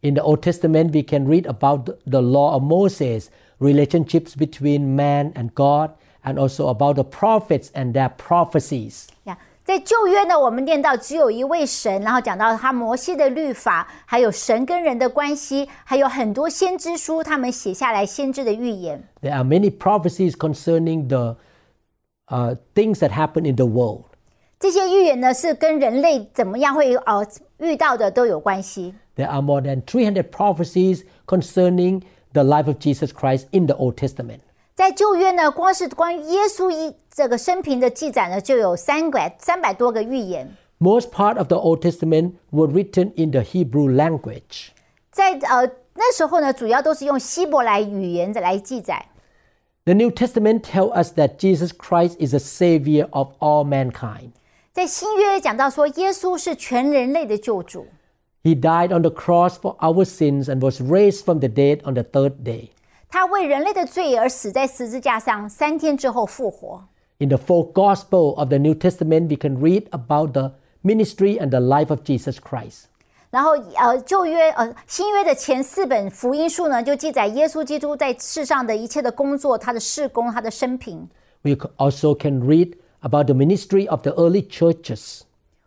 In the Old Testament, we can read about the- the law of Moses, relationships between man and God, and also about the prophets and their prophecies. 呀，在旧约呢，我们念到只有一位神，然后讲到他摩西的律法，还有神跟人的关系，还有很多先知书，他们写下来先知的预言。 There are many prophecies concerning the uh, things that happen in the world. 这些预言呢，是跟人类怎么样会呃遇到的都有关系。 There are more than 300 prophecies concerning the life of Jesus Christ in the Old Testament. 在旧约呢，光是关于耶稣一这个生平的记载呢，就有三百三百多个预言。 Most part of the Old Testament were written in the Hebrew language. 在呃那时候呢，主要都是用希伯来语言来记载。 The New Testament tells us that Jesus Christ is the Savior of all mankind. 在新约讲到说，耶稣是全人类的救主， He died on the cross for our sins and was raised from the dead on the third day. 他为人类的罪而死在十字架上，三天之后复活。 In the four Gospel of the New Testament, we can read about the ministry and the life of Jesus Christ. 然后呃，旧约呃新约的前四本福音书呢，就记载耶稣基督在世上的一切的工作，他的事工，他的生平。 We c- also can read about the ministry of the early churches.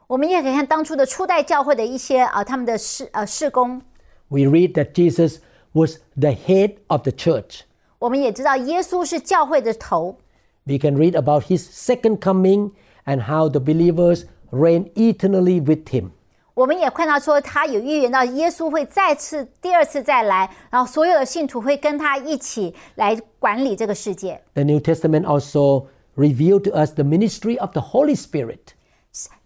我们也可以看当初的初代教会的一些啊、呃他们的事呃事工。 We read that Jesus was the head of the church. 我们也知道耶稣是教会的头。 We can read about his second coming and how the believers reign eternally with him. 我们也看到说，他有预言到耶稣会再次、第二次再来，然后所有的信徒会跟他一起来管理这个世界。 The New Testament also revealed to us the ministry of the Holy Spirit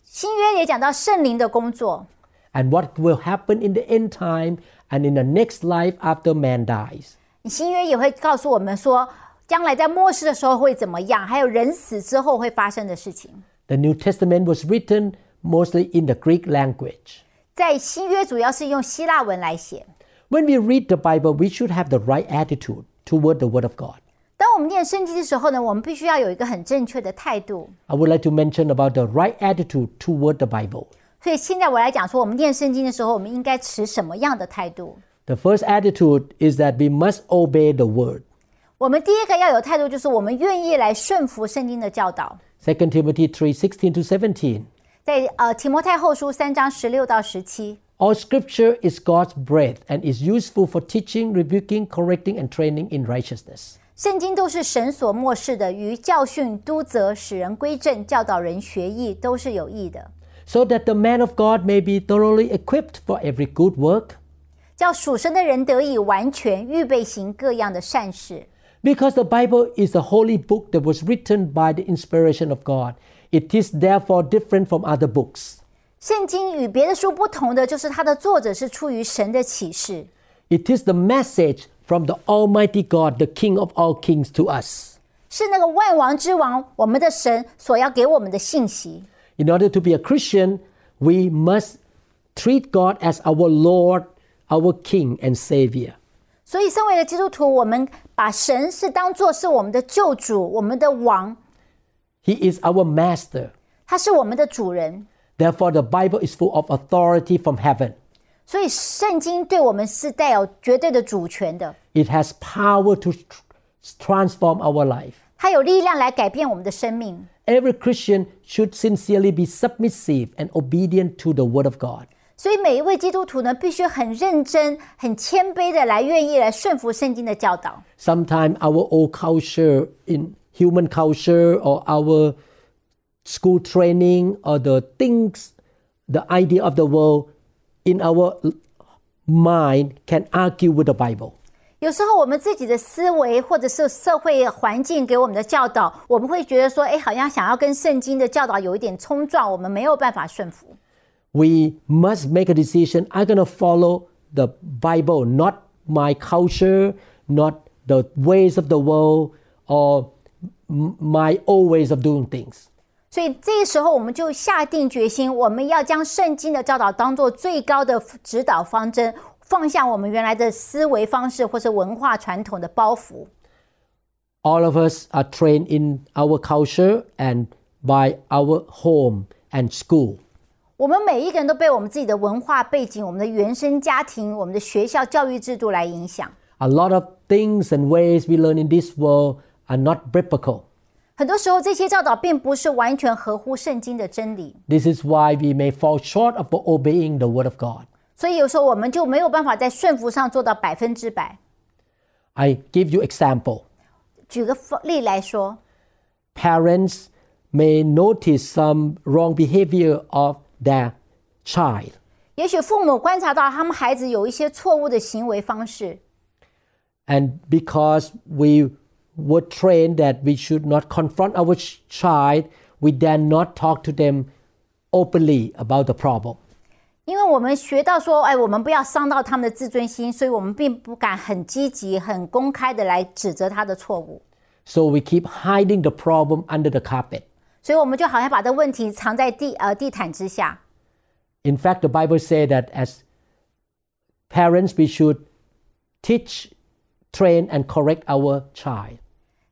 新约也讲到圣灵的工作， and what will happen in the end time and in the next life after man dies. 新约也会告诉我们说，将来在末世的时候会怎么样，还有人死之后会发生的事情。 The New Testament was written mostly in the Greek language. 在新约主要是用希腊文来写。 When we read the Bible, we should have the right attitude toward the Word of God. 当我们念圣经的时候呢，我们必须要有一个很正确的态度。 I would like to mention about the right attitude toward the Bible. 所以现在我来讲说，我们念圣经的时候，我们应该持什么样的态度？ The first attitude is that we must obey the Word. 我们第一个要有态度，就是我们愿意来顺服圣经的教导。 2 Timothy 3 16 to 17. 在呃提摩太后书三章十六到十七， All scripture is God's breath and is useful for teaching, rebuking, correcting, and training in righteousness. 圣经都是神所漠视的，于教训、督责、使人归正、教导人学艺，都是有益的， So that the man of God may be thoroughly equipped for every good work. 叫属神的人得以完全，预备行各样的善事。 Because the Bible is a holy book that was written by the inspiration of God, it is therefore different from other books. 圣经与别的书不同的，就是它的作者是出于神的启示， It is the message from the Almighty God, the King of all kings, to us. 是那个万王之王，我们的神所要给我们的信息。 In order to be a Christian, we must treat God as our Lord, our King, and Savior. 所以，身为一个基督徒，我们把神是当做是我们的救主，我们的王， He is our Master. 他是我们的主人。 Therefore, the Bible is full of authority from heaven. 所以，圣经对我们是带有绝对的主权的， It has power to tr- transform our life. 它有力量来改变我们的生命。 Every Christian should sincerely be submissive and obedient to the Word of God. 所以，每一位基督徒呢，必须很认真、很谦卑的来愿意来顺服圣经的教导。 Sometimes our old culture, in human culture, or our school training, or the things, the idea of the world in our mind can argue with the Bible. 有时候我们自己的思维或者是社会环境给我们的教导，我们会觉得说，哎，好像想要跟圣经的教导有一点冲撞，我们没有办法顺服。We must make a decision. I'm going to follow the Bible, not my culture, not the ways of the world, or my old ways of doing things. 所以这个时候，我们就下定决心，我们要将圣经的教导当做最高的指导方针，放下我们原来的思维方式或是文化传统的包袱。 All of us are trained in our culture and by our home and school. 我们每一个人都被我们自己的文化背景、我们的原生家庭、我们的学校教育制度来影响。 A lot of things and ways we learn in this world are not biblical. 很多时候，这些教导并不是完全合乎圣经的真理， This is why we may fall short of obeying the Word of God. 所以有时候我们就没有办法在顺服上做到百分之百。 I give you example. 举个例来说， Parents may notice some wrong behavior of their child. 也许父母观察到他们孩子有一些错误的行为方式， And because we were trained that we should not confront our ch- child, we dare not talk to them openly about the problem. 因为我们学到说，哎，我们不要伤到他们的自尊心，所以我们并不敢很积极、很公开的来指责他的错误， So we keep hiding the problem under the carpet. 所以我们就好像把这问题藏在地呃地毯之下。 In fact, the Bible says that as parents, we should teach, train, and correct our child.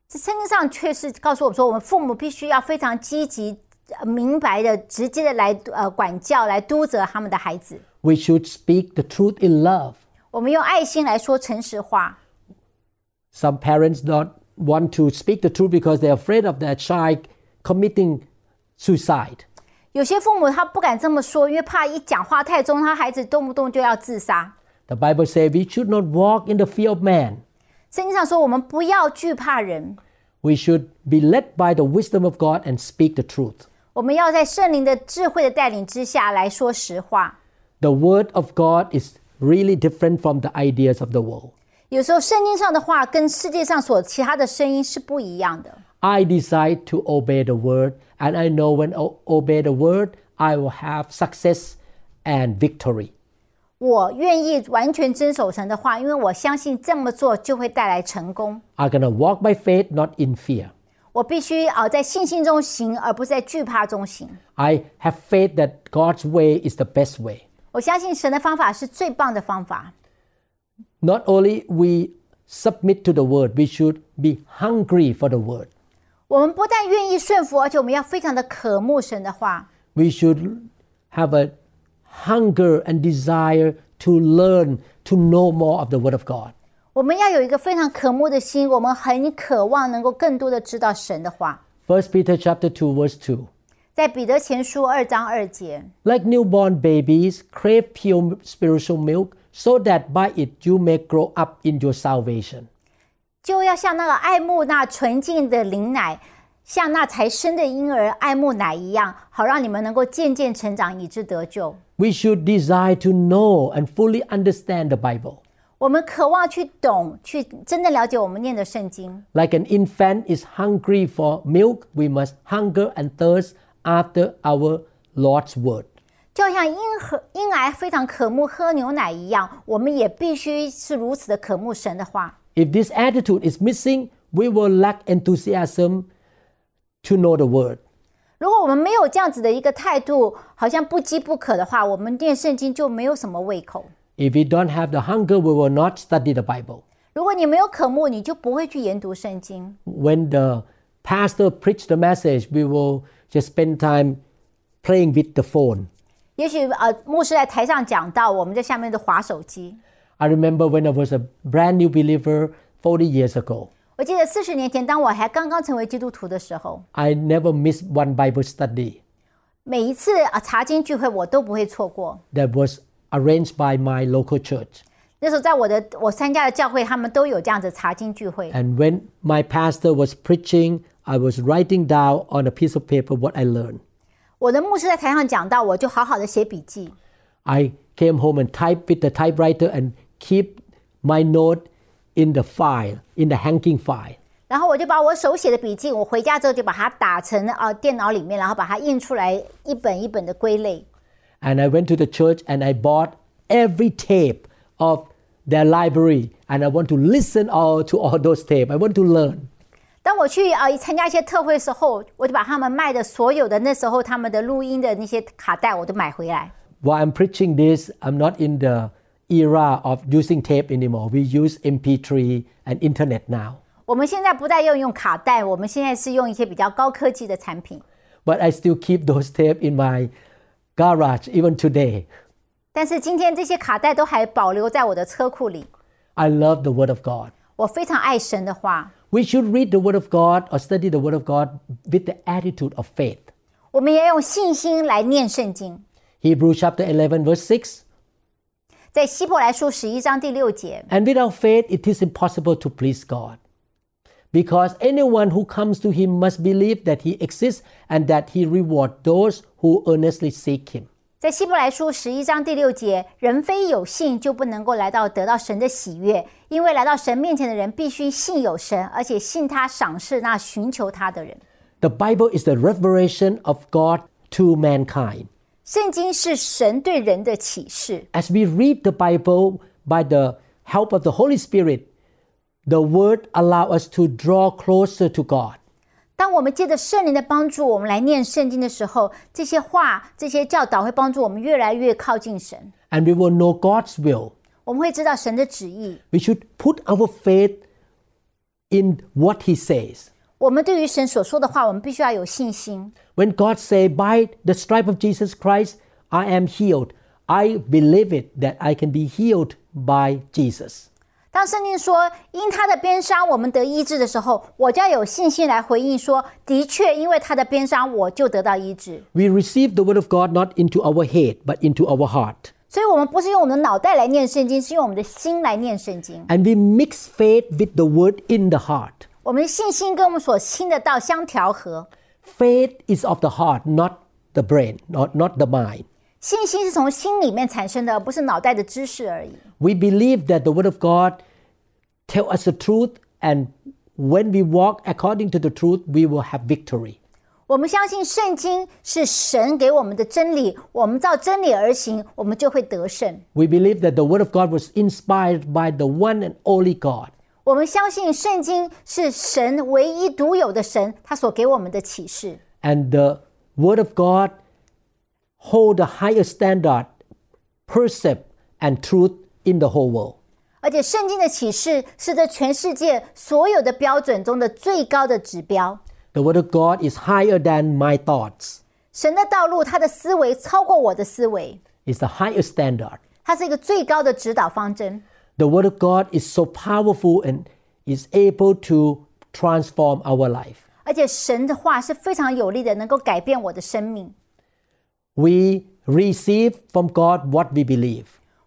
这圣经上却是告诉我们说，我们父母必须要非常积极、呃 明白的、直接的来呃管教、来督责他们的孩子。 We should speak the truth in love. 我们用爱心来说诚实话。 Some parents don't want to speak the truth because they're afraid of their child committing suicide. 有些父母他不敢这么说，因为怕一讲话太重，他孩子动不动就要自杀。 The Bible says we should not walk in the fear of man. 圣经上说，我们不要惧怕人， We should be led by the wisdom of God and speak the truth. 我们要在圣灵的智慧的带领之下来说实话。 The word of God is really different from the ideas of the world. 有时候圣经上的话跟世界上所其他的声音是不一样的。 I decide to obey the word, and I know when I obey the word, I will have success and victory. 我愿意完全遵守神的话，因为我相信这么做就会带来成功。 I'm going to walk by faith, not in fear. 我必须啊、呃在信心中行，而不是在惧怕中行。 I have faith that God's way is the best way. 我相信神的方法是最棒的方法。 Not only we submit to the word, we should be hungry for the word. 我们不但愿意顺服，而且我们要非常的渴慕神的话。 We should have a hunger and desire to learn, to know more of the word of God. 我们要有一个非常渴慕的心，我们很渴望能够更多的知道神的话。 First Peter chapter 2 verse 2. 在彼得前书二章二节， Like newborn babies, crave pure spiritual milk, so that by it you may grow up in your salvation. 就要像那个爱慕那纯净的灵奶，像那才生的婴儿爱慕奶一样，好让你们能够渐渐成长，以致得救。 We should desire to know and fully understand the Bible. 我们渴望去懂，去真正了解我们念的圣经。 Like an infant is hungry for milk, we must hunger and thirst after our Lord's word. 就好像婴儿婴儿非常渴慕喝牛奶一样，我们也必须是如此的渴慕神的话。 If this attitude is missing, we will lack enthusiasm to know the word. 如果我们没有这样子的一个态度，好像不饥不渴的话，我们念圣经就没有什么胃口。 If we don't have the hunger, we will not study the Bible. 如果你没有渴慕，你就不会去研读圣经。 When the pastor preached the message, we will just spend time playing with the phone. 也许呃，牧师在台上讲到，我们在下面的划手机。 I remember when I was a brand new believer 40 years ago. 我记得四十年前，当我还刚刚成为基督徒的时候， I never missed one Bible study 每一次啊查经聚会我都不会错过。 that was arranged by my local church. 那时候在我的我参加的教会，他们都有这样子查经聚会。 And when my pastor was preaching, I was writing down on a piece of paper what I learned. 我的牧师在台上讲到，我就好好的写笔记。 I came home and typed with the typewriter and keep my note in the file, in the hanging file. 然后我就把我手写的笔记，我回家之后就把它打成啊、呃电脑里面，然后把它印出来，一本一本的归类。 And I went to the church and I bought every tape of their library and I want to listen all to all those tapes. I want to learn. 当我去啊、呃参加一些特会的时候，我就把他们卖的所有的那时候他们的录音的那些卡带，我都买回来。 While I'm preaching this, I'm not in the era of using tape anymore. We use MP3 and internet now. 我们现在不再用用卡带，我们现在是用一些比较高科技的产品。 But I still keep those tapes in my garage even today. 但是今天这些卡带都还保留在我的车库里。 I love the Word of God. 我非常爱神的话， We should read the Word of God or study the Word of God with the attitude of faith. 我们也用信心来念圣经。 Hebrews chapter 11, verse 6. 在希伯来书十一章第六节， And without faith, it is impossible to please God. Because anyone who comes to Him must believe that He exists and that He rewards those who earnestly seek Him. 在希伯来书十一章第六节，人非有信就不能够来到得到神的喜悦，因为来到神面前的人必须信有神，而且信他赏识那寻求他的人。 The Bible is the revelation of God to mankind. 圣经是神对人的启示。 As we read the Bible by the help of the Holy Spirit, the Word allows us to draw closer to God. 当我们借着圣灵的帮助，我们来念圣经的时候，这些话、这些教导会帮助我们越来越靠近神。 And we will know God's will. 我们会知道神的旨意。 We should put our faith in what He says. 我们对于神所说的话，我们必须要有信心。 When God say, "By the stripe of Jesus Christ, I am healed," I believe it that I can be healed by Jesus. 当圣经说因他的鞭伤我们得医治的时候，我就要有信心来回应说：的确，因为他的鞭伤我就得到医治。 We receive the word of God not into our head, but into our heart. 所以，我们不是用我们的脑袋来念圣经，是用我们的心来念圣经。 And we mix faith with the word in the heart. 我们的信心跟我们所听的道相调和。 Faith is of the heart, not the brain, not, not the mind. 信心是从心里面产生的，而不是脑袋的知识而已。 We believe that the word of God tell us the truth and when we walk according to the truth, we will have victory. 我们相信圣经是神给我们的真理，我们照真理而行，我们就会得胜。 We believe that the word of God was inspired by the one and only God. 我们相信圣经是神唯一独有的神，他所给我们的启示。 And the word of God hold a higher standard, percept and truth in the whole world. 而且圣经的启示是这全世界所有的标准中的最高的指标。 The word of God is higher than my thoughts. 神的道路，他的思维超过我的思维， It's the higher standard. 它是一个最高的指导方针。 The word of God is so powerful and is able to transform our life. 而且神的话是非常有力的，能够改变我的生命。 We receive from God what we believe.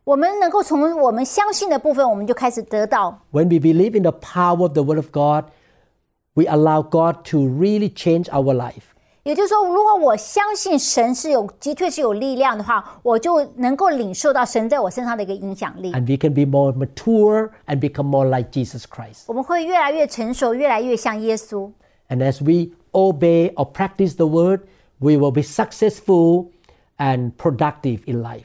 我们能够从我们相信的部分，我们就开始得到。 When we believe in the power of the word of God, we allow God to really change our life. 也就是说，如果我相信神是有的确是有力量的话，我就能够领受到神在我身上的一个影响力。 And we can be more mature and become more like Jesus Christ. 我们会越来越成熟，越来越像耶稣。 And as we obey or practice the word, we will be successful and productive in life.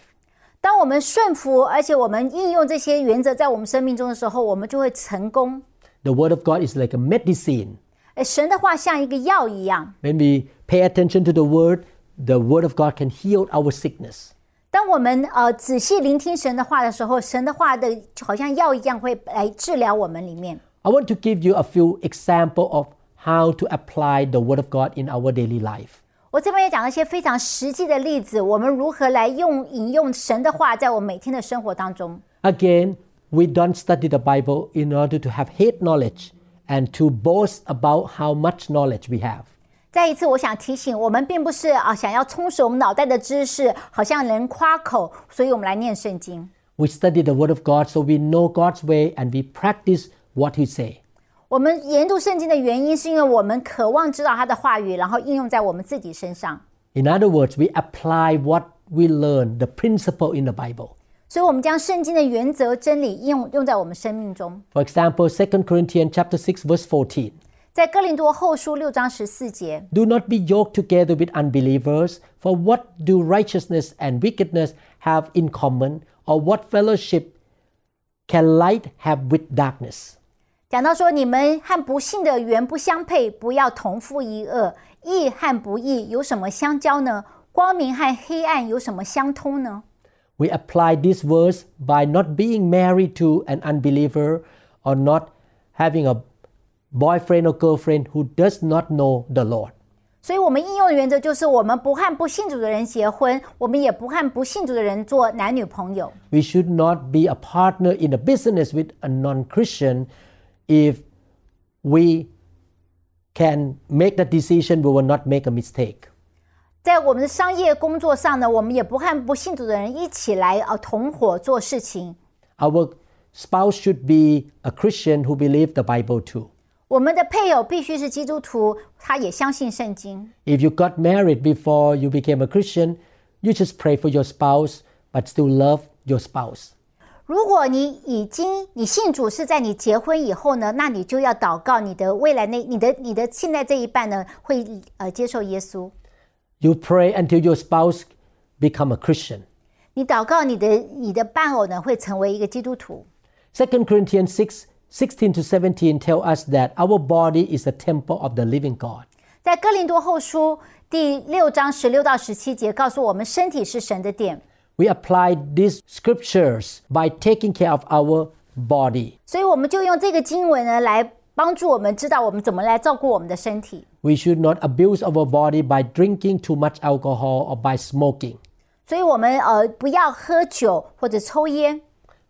当我们顺服，而且我们应用这些原则在我们生命中的时候，我们就会成功。 The word of God is like a medicine. 呃神的话像一个药一样， When we pay attention to the word, the word of God can heal our sickness. 当我们呃仔细聆听神的话的时候，神的话的就好像药一样会来治疗我们里面。 I want to give you a few examples of how to apply the word of God in our daily life. 我这边也讲了一些非常实际的例子，我们如何来用引用神的话在我们每天的生活当中。 Again, we don't study the Bible in order to have head knowledge and to boast about how much knowledge we have. 再一次，我想提醒，我们并不是啊想要充实我们脑袋的知识，好像能夸口，所以我们来念圣经。 We study the Word of God so we know God's way and we practice what He say. 我们研读圣经的原因，是因为我们渴望知道他的话语，然后应用在我们自己身上。 In other words, we apply what we learn, the principle in the Bible. 所以，我们将圣经的原则、真理应用用在我们生命中。 For example, 2 Corinthians chapter 6 verse 14. 在哥林多后书六章十四节， Do not be yoked together with unbelievers, for what do righteousness and wickedness have in common, or what fellowship can light have with darkness? 讲到说你们和不幸的原不相配，不要同父一恶。义和不义有什么相交呢？光明和黑暗有什么相通呢？ We apply this verse by not being married to an unbeliever or not having a boyfriend or girlfriend who does not know the Lord. 所以，我们应用的原则就是：我们不和不信主的人结婚，我们也不和不信主的人做男女朋友。 We should not be a partner in a business with a non Christian if we can make the decision we will not make a mistake. 在我们的商业工作上呢，我们也不和不信主的人一起来呃同伙做事情。 Our spouse should be a Christian who believes the Bible too. 我们的配偶必须是基督徒，他也相信圣经。 If you got married before you became a Christian, you just pray for your spouse but still love your spouse. 如果你已经你信主是在你结婚以后呢，那你就要祷告你的未来那你的你的现在这一半呢会呃接受耶稣。You pray until your spouse become a Christian. 你祷告你的你的伴偶呢会成为一个基督徒。Second Corinthians six sixteen to seventeen tell us that our body is the temple of the living God. 在哥林多后书第六章十六到十七节告诉我们，身体是神的殿。We apply these scriptures by taking care of our body. 所以我们就用这个经文呢来帮助我们知道我们怎么来照顾我们的身体。 We should not abuse our body by drinking too much alcohol or by smoking. 所以我们呃不要喝酒或者抽烟，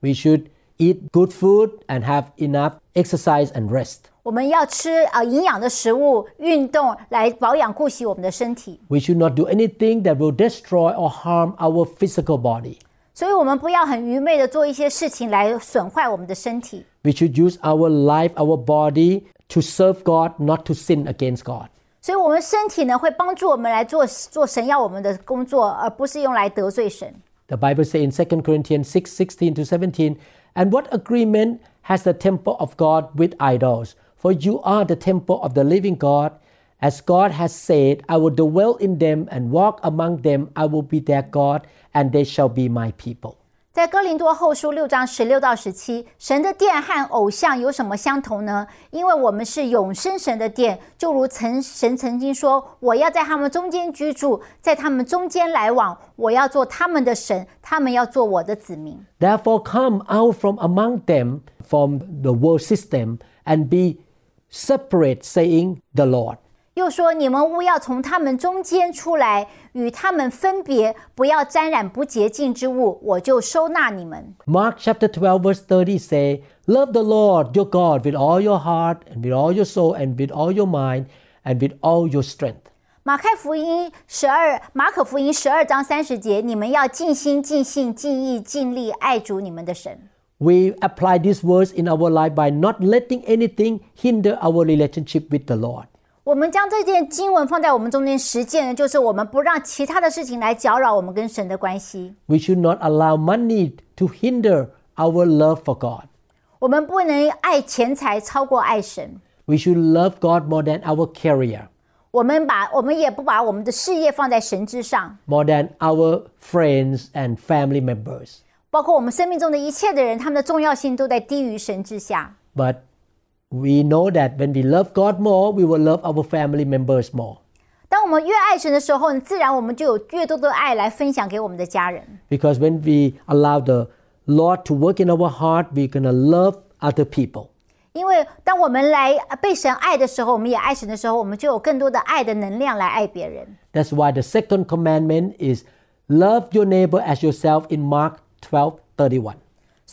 We should eat good food and have enough exercise and rest. 我们要吃呃营养的食物、运动来保养顾惜我们的身体。 We should not do anything that will destroy or harm our physical body. 所以，我们不要很愚昧的做一些事情来损坏我们的身体。 We should use our life, our body to serve God, not to sin against God. 所以，我们身体呢会帮助我们来做做神要我们的工作，而不是用来得罪神。 The Bible says in 2 Corinthians 6 16 to 17, And what agreement has the temple of God with idols? For you are the temple of the living God. As God has said, I will dwell in them and walk among them. I will be their God, and they shall be my people. 在哥林多后书六章十六到十七，神的殿和偶像有什么相同呢？因为我们是永生神的殿，就如曾神曾经说：“我要在他们中间居住，在他们中间来往，我要做他们的神，他们要做我的子民。” Therefore, come out from among them, from the world system, and be separate, saying, The Lord. 又说：“你们务要从他们中间出来，与他们分别，不要沾染不洁净之物，我就收纳你们。” Mark chapter twelve thirty say, Love the Lord your God with all your heart, and with all your soul, and with all your mind, and with all your strength. 马太福音十二，马可福音十二章三十节，你们要尽心、尽性、尽意、尽力爱主你们的神。We apply this verse in our life by not letting anything hinder our relationship with the Lord. 我们将这件经文放在我们中间实践的，就是我们不让其他的事情来搅扰我们跟神的关系。 We should not allow money to hinder our love for God. 我们不能爱钱财超过爱神。 We should love God more than our career, 我们把我们也不把我们的事业放在神之上， more than our friends and family members. 包括我们生命中的一切的人，他们的重要性都在低于神之下。 But we know that when we love God more, we will love our family members more. 当我们越爱神的时候，自然我们就有越多的爱来分享给我们的家人。 Because when we allow the Lord to work in our heart, we're going to love other people. 因为当我们来被神爱的时候，我们也爱神的时候，我们就有更多的爱的能量来爱别人。 That's why the second commandment is love your neighbor as yourself in Mark 12 31.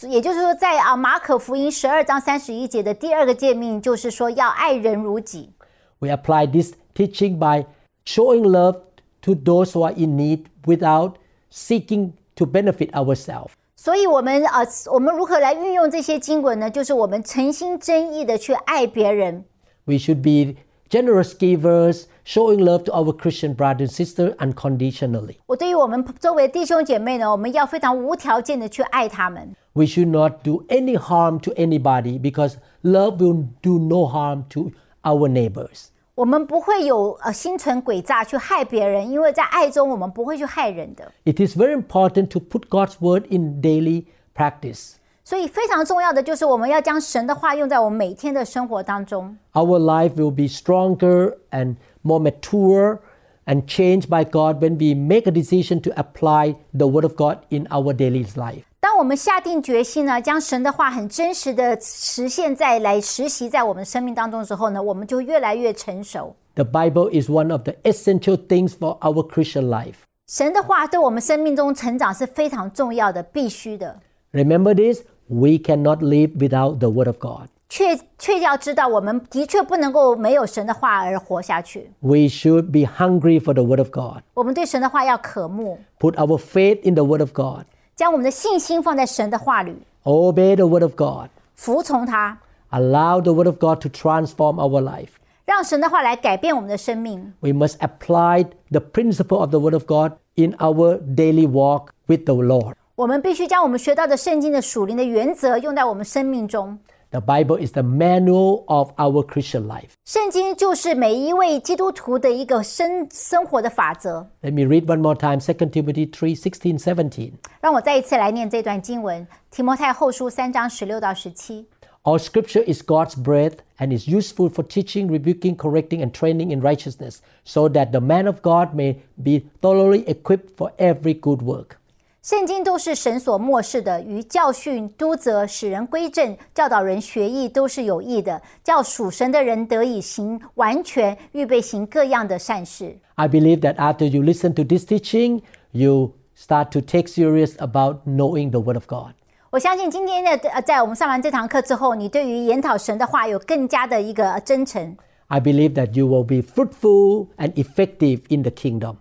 也就是说，在啊马可福音十二章三十一节的第二个诫命，就是说要爱人如己。 We apply this teaching by showing love to those who are in need without seeking to benefit ourselves. 所以，我们呃，我们如何来运用这些经文呢？就是我们诚心真意的去爱别人， We should be generous givers showing love to our Christian brother and sister unconditionally. 我对于我们周围的弟兄姐妹呢，我们要非常无条件的去爱他们。 We should not do any harm to anybody because love will do no harm to our neighbors. 我们不会有呃心存诡诈去害别人，因为在爱中我们不会去害人的。 It is very important to put God's word in daily practice. 所以非常重要的就是我们要将神的话用在我们每天的生活当中。 Our life will be stronger and more mature and changed by God when we make a decision to apply the word of God in our daily life. 当我们下定决心呢，将神的话很真实的实现在来实习在我们生命当中的时候呢，我们就越来越成熟。 The Bible is one of the essential things for our Christian life. 神的话对我们生命中成长是非常重要的，必须的。 Remember this we cannot live without the word of God. 确确要知道，我们的确不能够没有神的话而活下去。 We should be hungry for the word of God. 我们对神的话要渴慕， Put our faith in the word of God. 将我们的信心放在神的话里， Obey the word of God. 服从他， Allow the word of God to transform our life. 让神的话来改变我们的生命。 We must apply the principle of the word of God in our daily walk with the Lord. 我们必须将我们学到的圣经的属灵的原则用在我们生命中。 The Bible is the manual of our Christian life. 圣经就是每一位基督徒的一个生生活的法则。 Let me read one more time 2 Timothy 3 16, 17. 让我再一次来念这段经文，《提摩太后书》三章十六到十七。 All scripture is God's breath and is useful for teaching, rebuking, correcting, and training in righteousness, so that the man of God may be thoroughly equipped for every good work. 圣经都是神所漠视的，于教训、督责、使人归正、教导人学艺，都是有益的，叫属神的人得以行完全，预备行各样的善事。 I believe that after you listen to this teaching, you start to take serious about knowing the Word of God. 我相信今天的呃，在我们上完这堂课之后，你对于研讨神的话有更加的一个真诚。 I believe that you will be fruitful and effective in the kingdom.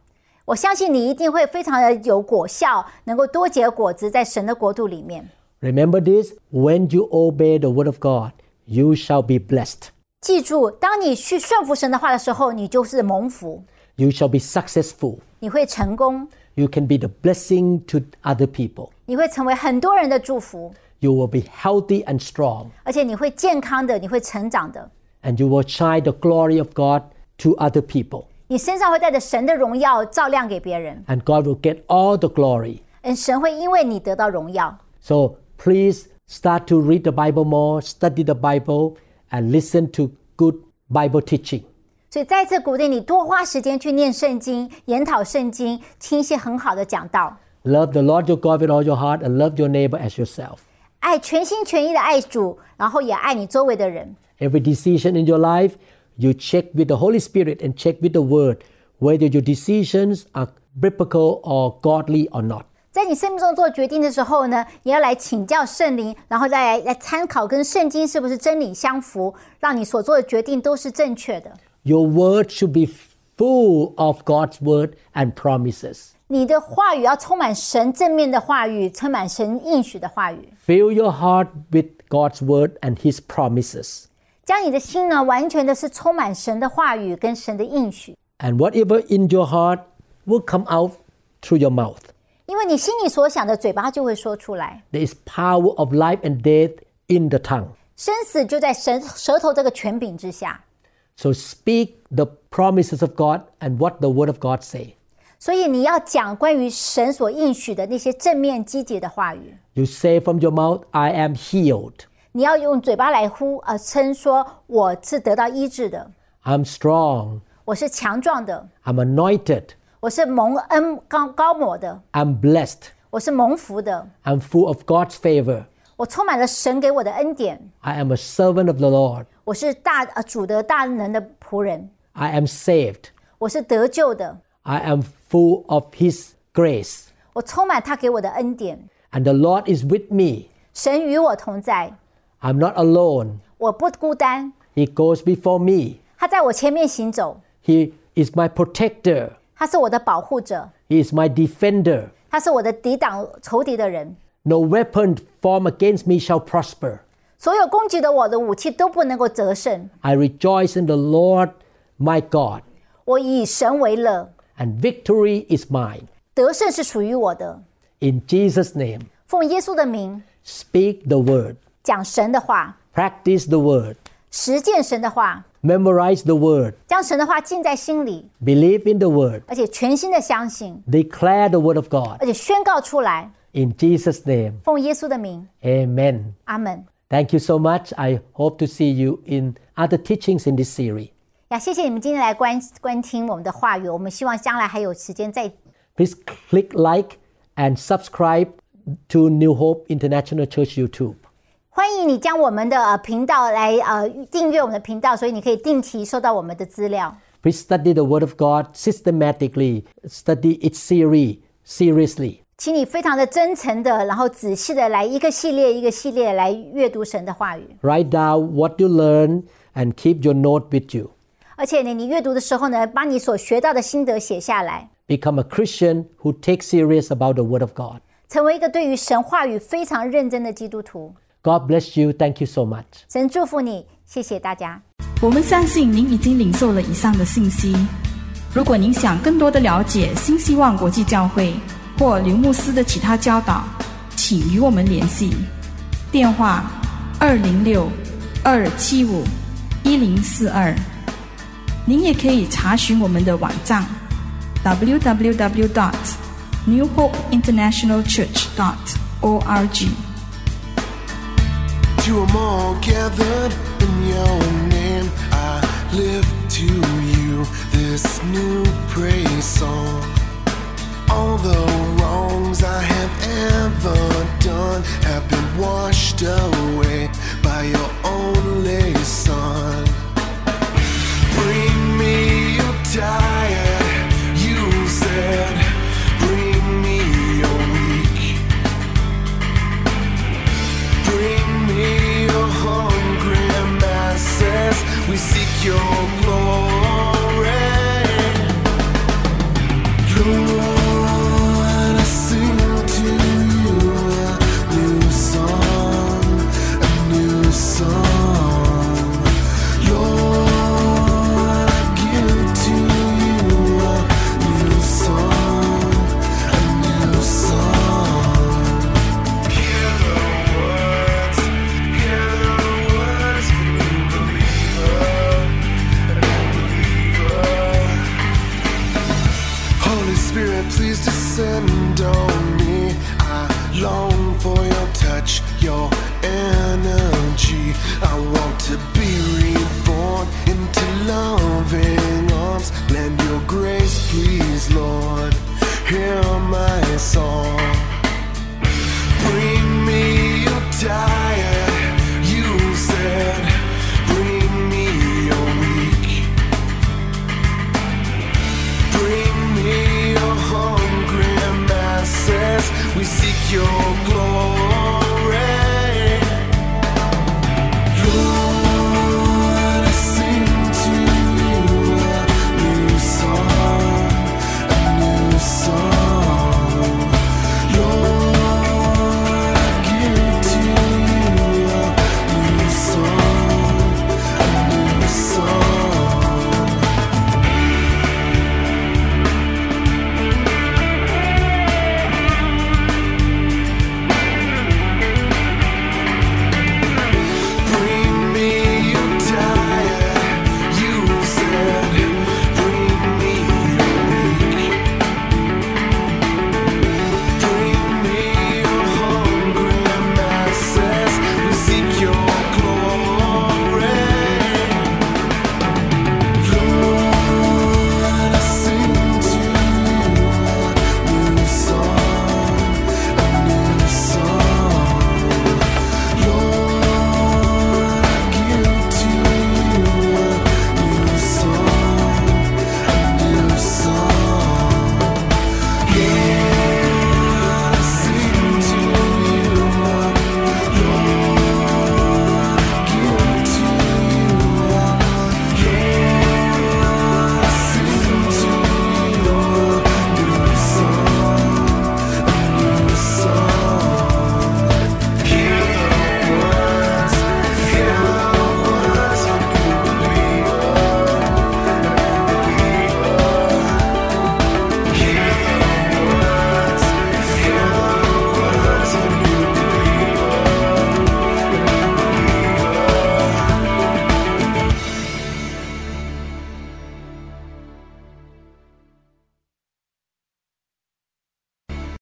我相信你一定会非常的有果效，能够多结果子在神的国度里面。 Remember this when you obey the Word of God, you shall be blessed. 记住，当你去顺服神的话的时候，你就是蒙福， You shall be successful. 你会成功， You can be the blessing to other people. 你会成为很多人的祝福， You will be healthy and strong. 而且你会健康的，你会成长的， and you will shine the glory of God to other people. 你身上会带着神的荣耀照亮给别人， And God will get all the glory. 嗯，神会因为你得到荣耀。 So please start to read the Bible more, study the Bible, and listen to good Bible teaching. 所以再次鼓励你多花时间去念圣经、研讨圣经，听一些很好的讲道， Love the Lord your God with all your heart and love your neighbor as yourself. 爱全心全意的爱主，然后也爱你周围的人。 Every decision in your life, you check with the Holy Spirit and check with the Word whether your decisions are biblical or godly or not. 在你生命中做决定的时候呢，你要来请教圣灵，然后再来来参考跟圣经是不是真理相符，让你所做的决定都是正确的。 Your word should be full of God's word and promises. 你的话语要充满神正面的话语，充满神应许的话语， Fill your heart with God's word and His promises. 将你的心呢，完全的是充满神的话语跟神的应许。 And whatever in your heart will come out through your mouth. 因为你心里所想的，嘴巴就会说出来。 There is power of life and death in the tongue. 生死就在神舌头这个权柄之下， So speak the promises of God and what the word of God say. 所以你要讲关于神所应许的那些正面积极的话语。 You say from your mouth, I am healed. 你要用嘴巴来呼呃称说我是得到医治的， I'm strong. 我是强壮的， I'm anointed. 我是蒙恩高高抹的， I'm blessed. 我是蒙福的， I'm full of God's favor. 我充满了神给我的恩典， I am a servant of the Lord. 我是大呃主的大能的仆人， I am saved. 我是得救的， I am full of His grace. 我充满他给我的恩典， And the Lord is with me. 神与我同在， I'm not alone. 我不孤单， He goes before me. 他在我前面行走， He is my protector. 他是我的保护者， He is my defender. 他是我的抵挡仇敌的人。 No weapon formed against me shall prosper. 所有攻击的我的武器都不能够得胜。 I rejoice in the Lord my God. 我以神为乐， and victory is mine. 得胜是属于我的。 In Jesus' name, 奉耶稣的名 speak the word, 讲神的话， practice the word, 实践神的话， memorize the word, 将神的话记在心里， believe in the word, 而且全心的相信， declare the word of God. 而且宣告出来。 In Jesus' name, 奉耶稣的名， amen. 阿门。 Thank you so much. I hope to see you in other teachings in this series. 呀，谢谢你们今天来观观听我们的话语，我们希望将来还有时间再 Please click like and subscribe to New Hope International Church YouTube. 欢迎你将我们的呃频道来呃订阅我们的频道，所以你可以定期收到我们的资料。Please study the Word of God systematically. Study its series seriously. 请你非常的真诚的，然后仔细的来一个系列一个系列来阅读神的话语，Write down what you learn and keep your note with you. 而且呢，你阅读的时候呢，把你所学到的心得写下来，Become a Christian who takes serious about the Word of God. 成为一个对于神话语非常认真的基督徒。God bless you. Thank you so much. 神祝福你，谢谢大家。我们相信您已经领受了以上的信息。如果您想更多的了解新希望国际教会或刘牧师的其他教导，请与我们联系。电话：二零六二七五一零四二。您也可以查询我们的网站 www.newhopeinternationalchurch.org。You are all gathered in your name. I lift to you this new praise song. All the wrongs I have ever done have been washed away by your only Son. Bring me your tired, you said. We seek your glory. Lord, I want to be reborn into loving arms. Lend your grace, please, Lord. Hear my song. Bring me your you said. Bring me your weak. Bring me your hungry masses. We seek your glory.